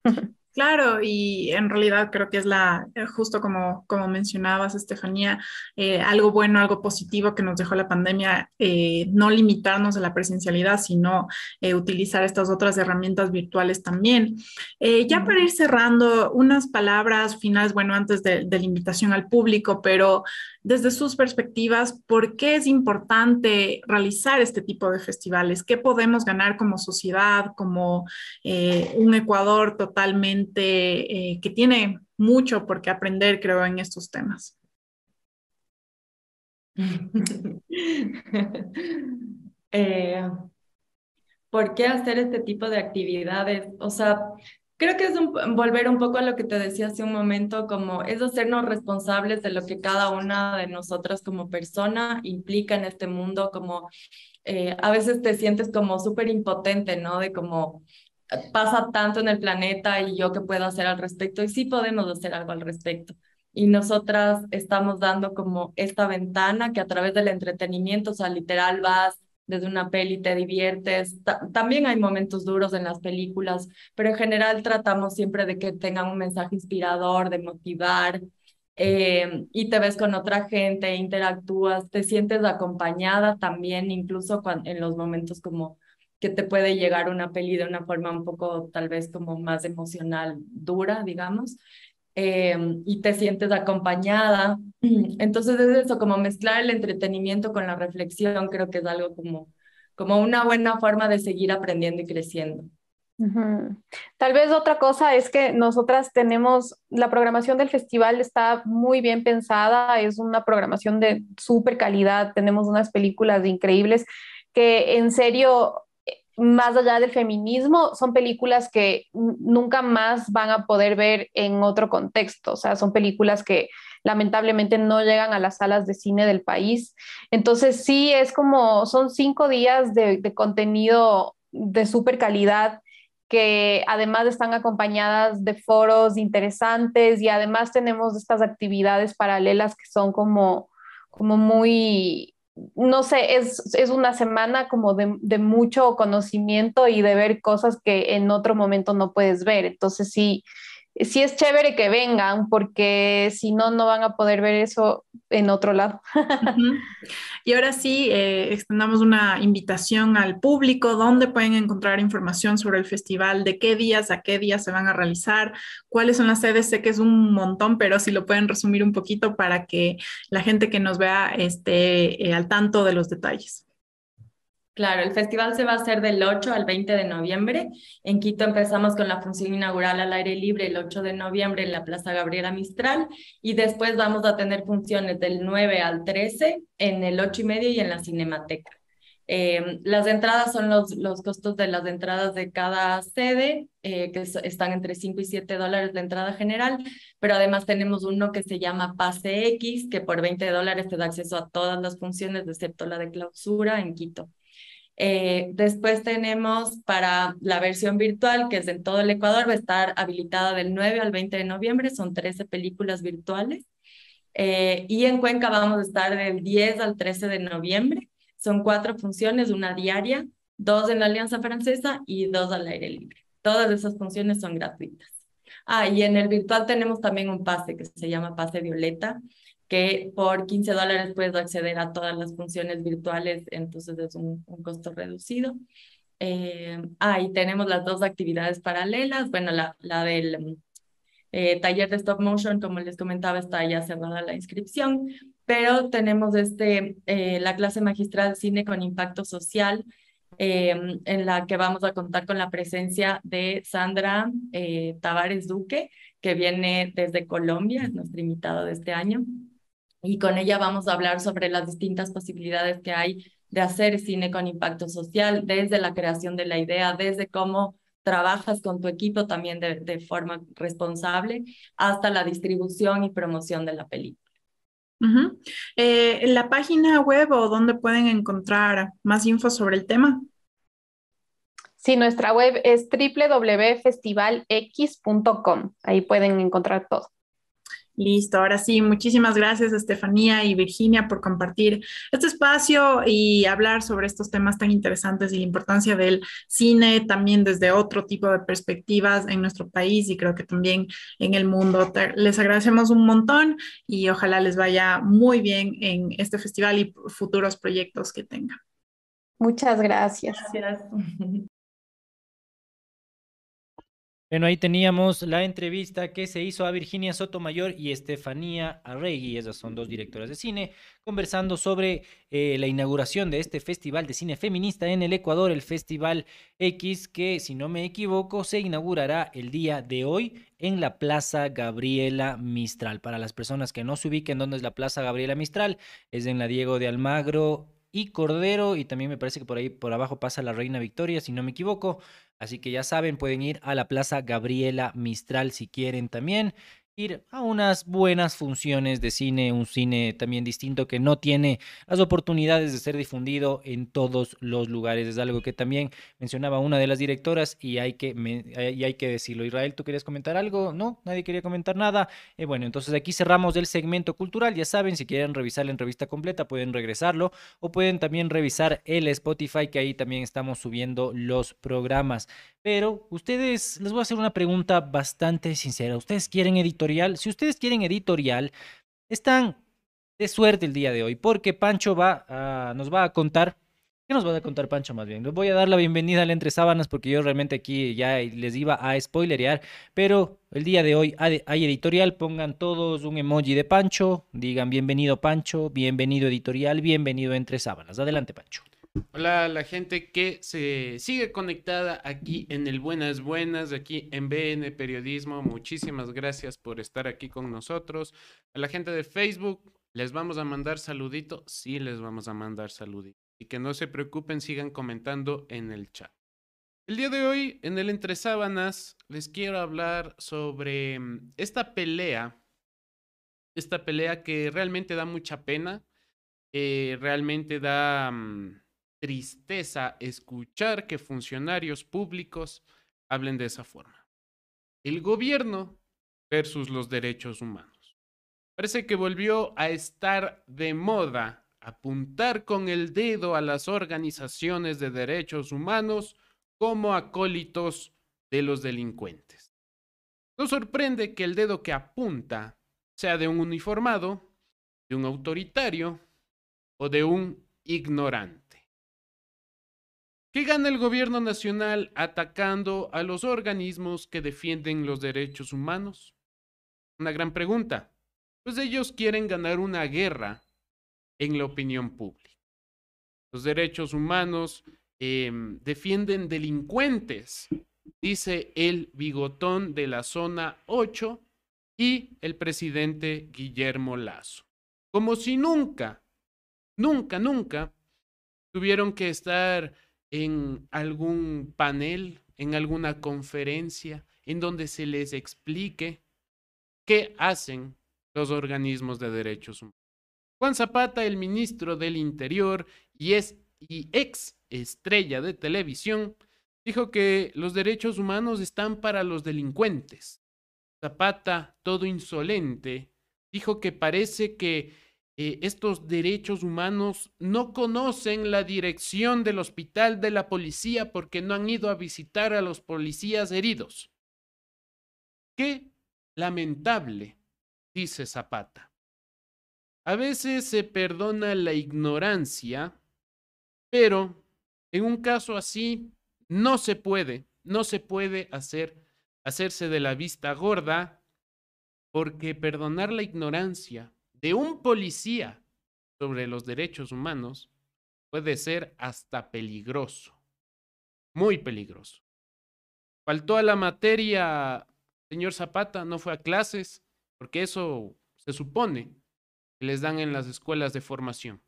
S16: Claro, y en realidad creo que es la, eh, justo como, como mencionabas, Estefanía, eh, algo bueno, algo positivo que nos dejó la pandemia, eh, no limitarnos a la presencialidad, sino utilizar estas otras herramientas virtuales también. ya para ir cerrando, unas palabras finales, bueno, antes de, de la invitación al público, pero desde sus perspectivas, ¿por qué es importante realizar este tipo de festivales? ¿Qué podemos ganar como sociedad, como eh, un Ecuador totalmente eh, que tiene mucho por qué aprender, creo, en estos temas?
S17: Eh, ¿Por qué hacer este tipo de actividades? O sea, Creo que es volver un poco a lo que te decía hace un momento, como es hacernos responsables de lo que cada una de nosotras como persona implica en este mundo, como eh, a veces te sientes como súper impotente, ¿no? De como pasa tanto en el planeta y yo qué puedo hacer al respecto, y sí podemos hacer algo al respecto. Y nosotras estamos dando como esta ventana que a través del entretenimiento, o sea, literal vas desde una peli te diviertes. también hay momentos duros en las películas, pero en general tratamos siempre de que tengan un mensaje inspirador, de motivar. Eh, y te ves con otra gente, interactúas, te sientes acompañada también, incluso en los momentos como que te puede llegar una peli de una forma un poco tal vez como más emocional, dura, digamos. Em, y te sientes acompañada. Entonces es eso, como mezclar el entretenimiento con la reflexión, creo que es algo como, como una buena forma de seguir aprendiendo y creciendo.
S18: Tal vez otra cosa es que nosotras tenemos, la programación del festival está muy bien pensada, es una programación de súper calidad, tenemos unas películas increíbles que en serio más allá del feminismo, son películas que nunca más van a poder ver en otro contexto, o sea, son películas que lamentablemente no llegan a las salas de cine del país. Entonces, sí, es como, son cinco días de, contenido de súper calidad que además están acompañadas de foros interesantes y además tenemos estas actividades paralelas que son como, como muy, no sé, es, es una semana como de, de, mucho conocimiento y de ver cosas que en otro momento no puedes ver. Entonces sí, sí es chévere que vengan porque si no, no van a poder ver eso en otro lado.
S16: Y ahora sí, eh, extendamos una invitación al público, dónde pueden encontrar información sobre el festival, de qué días a qué días se van a realizar, cuáles son las sedes, sé que es un montón, pero si lo pueden resumir un poquito para que la gente que nos vea esté eh, al tanto de los detalles.
S17: Claro, el festival se va a hacer del 8 al 20 de noviembre. En Quito empezamos con la función inaugural al aire libre el 8 de noviembre en la Plaza Gabriela Mistral y después vamos a tener funciones del 9 al 13 en el 8 y medio y en la Cinemateca. Eh, las entradas son los, los costos de las entradas de cada sede, eh, que están entre 5 y 7 dólares la entrada general, pero además tenemos uno que se llama Pase X, que por 20 dólares te da acceso a todas las funciones, excepto la de clausura en Quito. Eh, después tenemos para la versión virtual, que es en todo el Ecuador, va a estar habilitada del 9 al 20 de noviembre, son 13 películas virtuales. Eh, y en Cuenca vamos a estar del 10 al 13 de noviembre. Son cuatro funciones, una diaria, dos en la Alianza Francesa y dos al aire libre. Todas esas funciones son gratuitas. Ah, y en el virtual tenemos también un pase que se llama Pase Violeta, que por 15 dólares puedes acceder a todas las funciones virtuales, entonces es un, costo reducido. Eh, ah, y tenemos las dos actividades paralelas. Bueno, la, la del eh, taller de stop motion, como les comentaba, está ya cerrada la inscripción, pero tenemos este, eh, la clase magistral cine con impacto social, em, en la que vamos a contar con la presencia de Sandra eh, Tavares Duque, que viene desde Colombia, es nuestra invitada de este año. Y con ella vamos a hablar sobre las distintas posibilidades que hay de hacer cine con impacto social, desde la creación de la idea, desde cómo trabajas con tu equipo también de, de forma responsable, hasta la distribución y promoción de la película.
S16: Uh eh, ¿La página web o dónde pueden encontrar más info sobre el tema?
S18: Sí, nuestra web es www.festivalx.com. Ahí pueden encontrar todo.
S16: Listo, ahora sí, muchísimas gracias Estefanía y Virginia por compartir este espacio y hablar sobre estos temas tan interesantes y la importancia del cine también desde otro tipo de perspectivas en nuestro país y creo que también en el mundo. Les agradecemos un montón y ojalá les vaya muy bien en este festival y futuros proyectos que tengan.
S18: Muchas gracias.
S17: Gracias.
S2: Bueno, ahí teníamos la entrevista que se hizo a Virginia Sotomayor y Estefanía Arregui, esas son dos directoras de cine, conversando sobre eh, la inauguración de este festival de cine feminista en el Ecuador, el Festival X, que si no me equivoco se inaugurará el día de hoy en la Plaza Gabriela Mistral. Para las personas que no se ubiquen dónde es la Plaza Gabriela Mistral, es en la Diego de Almagro y Cordero, y también me parece que por ahí por abajo pasa la Reina Victoria, si no me equivoco. Así que ya saben, pueden ir a la Plaza Gabriela Mistral si quieren también ir a unas buenas funciones de cine, un cine también distinto que no tiene las oportunidades de ser difundido en todos los lugares. Es algo que también mencionaba una de las directoras y hay que, hay que decirlo. Israel, ¿tú querías comentar algo? No, nadie quería comentar nada. Eh, bueno, entonces aquí cerramos el segmento cultural. Ya saben, si quieren revisar la entrevista completa, pueden regresarlo o pueden también revisar el Spotify, que ahí también estamos subiendo los programas. Pero ustedes, les voy a hacer una pregunta bastante sincera. ¿Ustedes quieren editorial? Si ustedes quieren editorial, están de suerte el día de hoy, porque Pancho va a, nos va a contar. ¿Qué nos va a contar Pancho más bien? Les voy a dar la bienvenida al Entre Sábanas porque yo realmente aquí ya les iba a spoilerear, pero el día de hoy hay editorial, pongan todos un emoji de Pancho, digan bienvenido Pancho, bienvenido editorial, bienvenido Entre Sábanas. Adelante Pancho.
S1: Hola a la gente que se sigue conectada aquí en el Buenas Buenas, aquí en BN Periodismo. Muchísimas gracias por estar aquí con nosotros. A la gente de Facebook, ¿les vamos a mandar saludito? Sí, les vamos a mandar saludito. Y que no se preocupen, sigan comentando en el chat. El día de hoy, en el Entre Sábanas, les quiero hablar sobre mm, esta pelea. Esta pelea que realmente da mucha pena. Eh, realmente da mm, tristeza escuchar que funcionarios públicos hablen de esa forma. El gobierno versus los derechos humanos. Parece que volvió a estar de moda apuntar con el dedo a las organizaciones de derechos humanos como acólitos de los delincuentes. No sorprende que el dedo que apunta sea de un uniformado, de un autoritario o de un ignorante. ¿Qué gana el gobierno nacional atacando a los organismos que defienden los derechos humanos? Una gran pregunta. Pues ellos quieren ganar una guerra en la opinión pública. Los derechos humanos em, defienden delincuentes, dice el bigotón de la zona 8 y el presidente Guillermo Lazo. Como si nunca, nunca, nunca tuvieron que estar en algún panel, en alguna conferencia, en donde se les explique qué hacen los organismos de derechos humanos. Juan Zapata, el ministro del Interior y, es, y ex estrella de televisión, dijo que los derechos humanos están para los delincuentes. Zapata, todo insolente, dijo que parece que eh, estos derechos humanos no conocen la dirección del hospital de la policía porque no han ido a visitar a los policías heridos. Qué lamentable, dice Zapata. A veces se perdona la ignorancia, pero en un caso así no se puede, no se puede hacer hacerse de la vista gorda porque perdonar la ignorancia de un policía sobre los derechos humanos puede ser hasta peligroso. muy peligroso. Faltó a la materia, señor Zapata, no fue a clases, porque eso se supone que les dan en las escuelas de formación.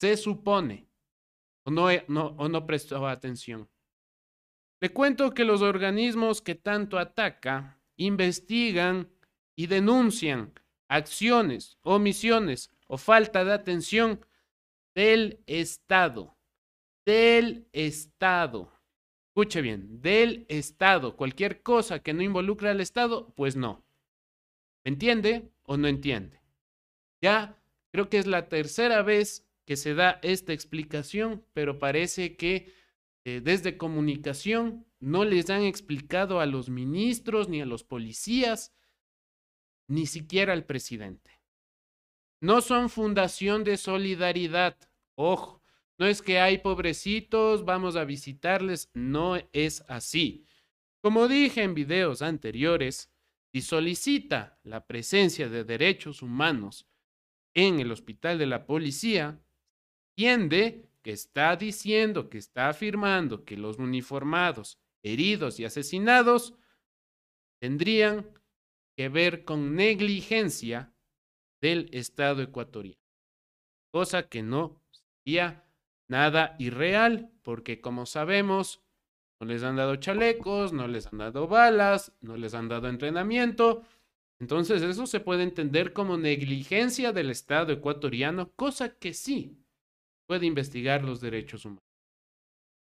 S1: Se supone, o no, o no prestó atención. Le cuento que los organismos que tanto ataca investigan y denuncian acciones, omisiones o falta de atención del Estado. Del Estado. Escuche bien, del Estado. Cualquier cosa que no involucre al Estado, pues no. ¿Me entiende o no entiende? Ya creo que es la tercera vez que se da esta explicación, pero parece que eh, desde comunicación no les han explicado a los ministros ni a los policías, ni siquiera al presidente. No son fundación de solidaridad. Ojo, no es que hay pobrecitos, vamos a visitarles, no es así. Como dije en videos anteriores, si solicita la presencia de derechos humanos en el hospital de la policía, tiende que está diciendo, que está afirmando que los uniformados, heridos y asesinados tendrían que ver con negligencia del Estado ecuatoriano, cosa que no sería nada irreal, porque como sabemos, no les han dado chalecos, no les han dado balas, no les han dado entrenamiento. Entonces eso se puede entender como negligencia del Estado ecuatoriano, cosa que sí puede investigar los derechos humanos.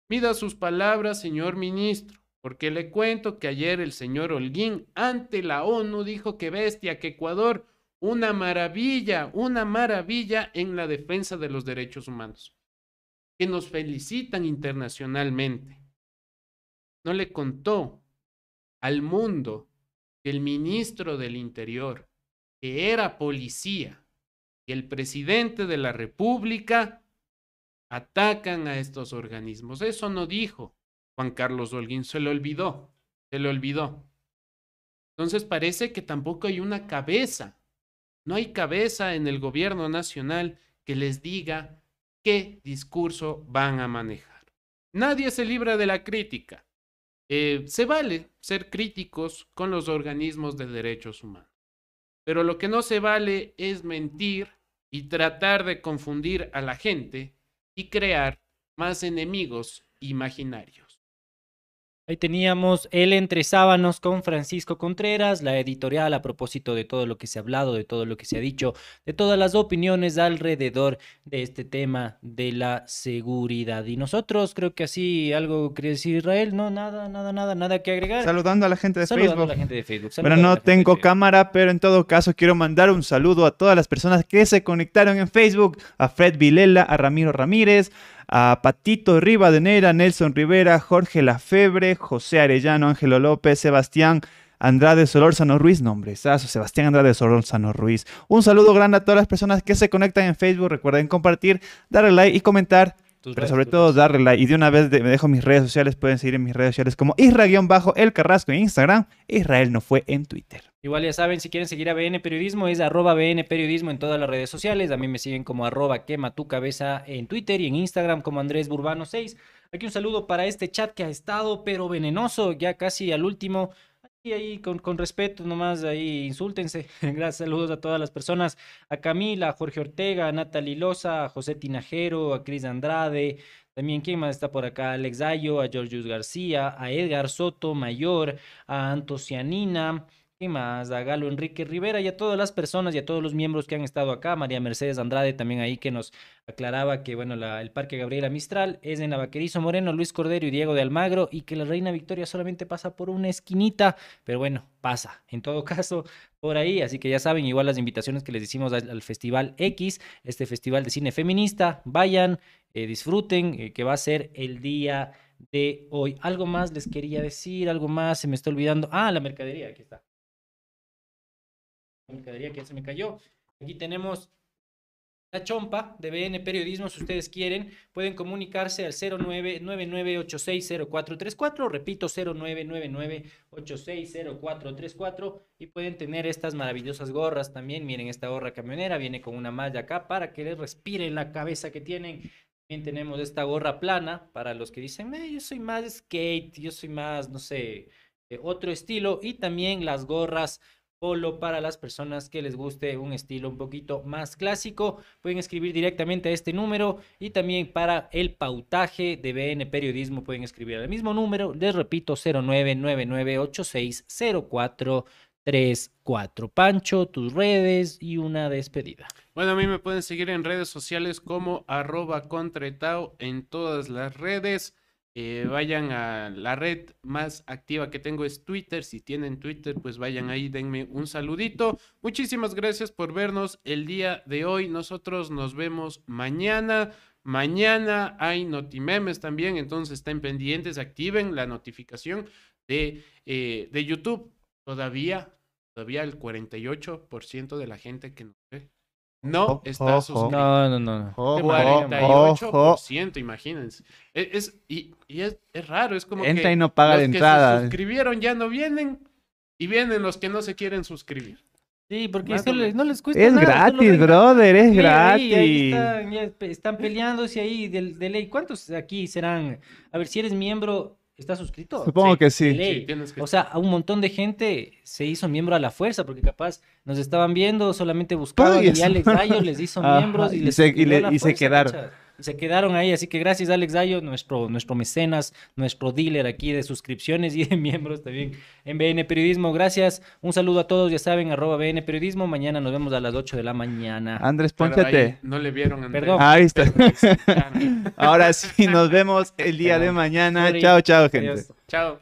S1: Mida sus palabras, señor ministro, porque le cuento que ayer el señor Holguín ante la ONU dijo que bestia, que Ecuador, una maravilla, una maravilla en la defensa de los derechos humanos, que nos felicitan internacionalmente. No le contó al mundo que el ministro del Interior, que era policía, y el presidente de la República atacan a estos organismos. Eso no dijo Juan Carlos Holguín, se lo olvidó, se lo olvidó. Entonces parece que tampoco hay una cabeza, no hay cabeza en el gobierno nacional que les diga qué discurso van a manejar. Nadie se libra de la crítica. Eh, se vale ser críticos con los organismos de derechos humanos, pero lo que no se vale es mentir y tratar de confundir a la gente y crear más enemigos imaginarios.
S2: Ahí teníamos el Entre Sábanos con Francisco Contreras, la editorial a propósito de todo lo que se ha hablado, de todo lo que se ha dicho, de todas las opiniones alrededor de este tema de la seguridad. Y nosotros, creo que así algo quiere decir Israel, no, nada, nada, nada, nada que agregar.
S3: Saludando a la gente de
S2: Saludando
S3: Facebook.
S2: a la gente de Facebook.
S3: Pero
S2: saludando
S3: no tengo cámara, pero en todo caso quiero mandar un saludo a todas las personas que se conectaron en Facebook, a Fred Vilela, a Ramiro Ramírez, a Patito Rivadeneira, Nelson Rivera, Jorge Lafebre, José Arellano, Ángelo López, Sebastián Andrade Solórzano Ruiz, nombrezazo, Sebastián Andrade Solórzano Ruiz. Un saludo grande a todas las personas que se conectan en Facebook. Recuerden compartir, darle like y comentar.
S2: Tus
S3: pero
S2: redes,
S3: sobre todo darle like. Y de una vez de- me dejo mis redes sociales. Pueden seguir en mis redes sociales como Isra-El Carrasco en Instagram. Israel no fue en Twitter.
S2: Igual ya saben, si quieren seguir a BN Periodismo, es arroba BN Periodismo en todas las redes sociales. A mí me siguen como arroba quema tu cabeza en Twitter y en Instagram como Andrés Burbano 6. Aquí un saludo para este chat que ha estado, pero venenoso, ya casi al último. Y ahí con, con respeto, nomás ahí insúltense. Gracias, saludos a todas las personas. A Camila, a Jorge Ortega, a Natalie Loza, a José Tinajero, a Cris Andrade. También, ¿quién más está por acá? Alex Dayo, a Georgius García, a Edgar Soto Mayor, a Antocianina. ¿Qué más? A Galo Enrique Rivera y a todas las personas y a todos los miembros que han estado acá. María Mercedes Andrade también ahí que nos aclaraba que, bueno, la- el Parque Gabriela Mistral es en la Vaquerizo Moreno, Luis Cordero y Diego de Almagro y que la Reina Victoria solamente pasa por una esquinita, pero bueno, pasa. En todo caso, por ahí. Así que ya saben, igual las invitaciones que les hicimos al, al Festival X, este Festival de Cine Feminista, vayan, eh, disfruten, eh, que va a ser el día de hoy. Algo más les quería decir, algo más, se me está olvidando. Ah, la mercadería, aquí está mercadería que ya se me cayó. Aquí tenemos la chompa de BN Periodismo, si ustedes quieren, pueden comunicarse al 0999860434, repito, 0999860434 y pueden tener estas maravillosas gorras también. Miren, esta gorra camionera viene con una malla acá para que les respire en la cabeza que tienen. También tenemos esta gorra plana para los que dicen, "Eh, yo soy más skate, yo soy más, no sé, eh, otro estilo. Y también las gorras polo para las personas que les guste un estilo un poquito más clásico. Pueden escribir directamente a este número y también para el pautaje de BN Periodismo pueden escribir al mismo número. Les repito, 0999860434. Pancho, tus redes y una despedida.
S1: Bueno, a mí me pueden seguir en redes sociales como arroba contratao en todas las redes. Eh, vayan a la red más activa que tengo es Twitter. Si tienen Twitter, pues vayan ahí, denme un saludito. Muchísimas gracias por vernos el día de hoy. Nosotros nos vemos mañana. Mañana hay notimemes también, entonces estén pendientes, activen la notificación de, eh, de YouTube. Todavía, todavía el 48% de la gente que nos ve no
S3: Ojo,
S1: está
S3: ojo.
S1: suscrito.
S2: No, no, no.
S3: Ojo,
S1: 48%, imagínense. Es, es- y y es, es raro, es como
S3: Entra
S1: que
S3: y no paga
S1: los
S3: de
S1: que se
S3: entrada.
S1: suscribieron ya no vienen y vienen los que no se quieren suscribir.
S2: Sí, porque
S1: Más
S2: esto
S1: o
S2: le-
S1: menos.
S2: no les cuesta
S3: Es
S2: nada.
S3: gratis, brother, es
S2: Sí, ahí- ahí
S3: gratis.
S2: están, ya están peleándose ahí del- de, ley. ¿Cuántos aquí serán? A ver, si eres miembro, ¿estás suscrito?
S3: Supongo que sí.
S2: ley.
S1: Sí, tienes que-
S2: O sea, a un montón de gente se hizo miembro a la fuerza, porque capaz nos estaban viendo, solamente buscaban y. Alex Dayo les hizo
S3: Ajá,
S2: miembros y,
S3: y
S2: les
S3: se- y le- y quedaron.
S2: Se quedaron ahí, así que gracias Alex Dayo, nuestro, nuestro mecenas, nuestro dealer aquí de suscripciones y de miembros también en BN Periodismo. Gracias, un saludo a todos, ya saben, arroba BN Periodismo. Mañana nos vemos a las 8 de la mañana.
S3: Andrés, ponchate.
S1: no le vieron Andrés.
S2: Perdón.
S3: Ahí está. Ahora sí, nos vemos el día de mañana.
S2: Sorry.
S3: Chao, chao, gente.
S2: Adiós.
S1: Chao.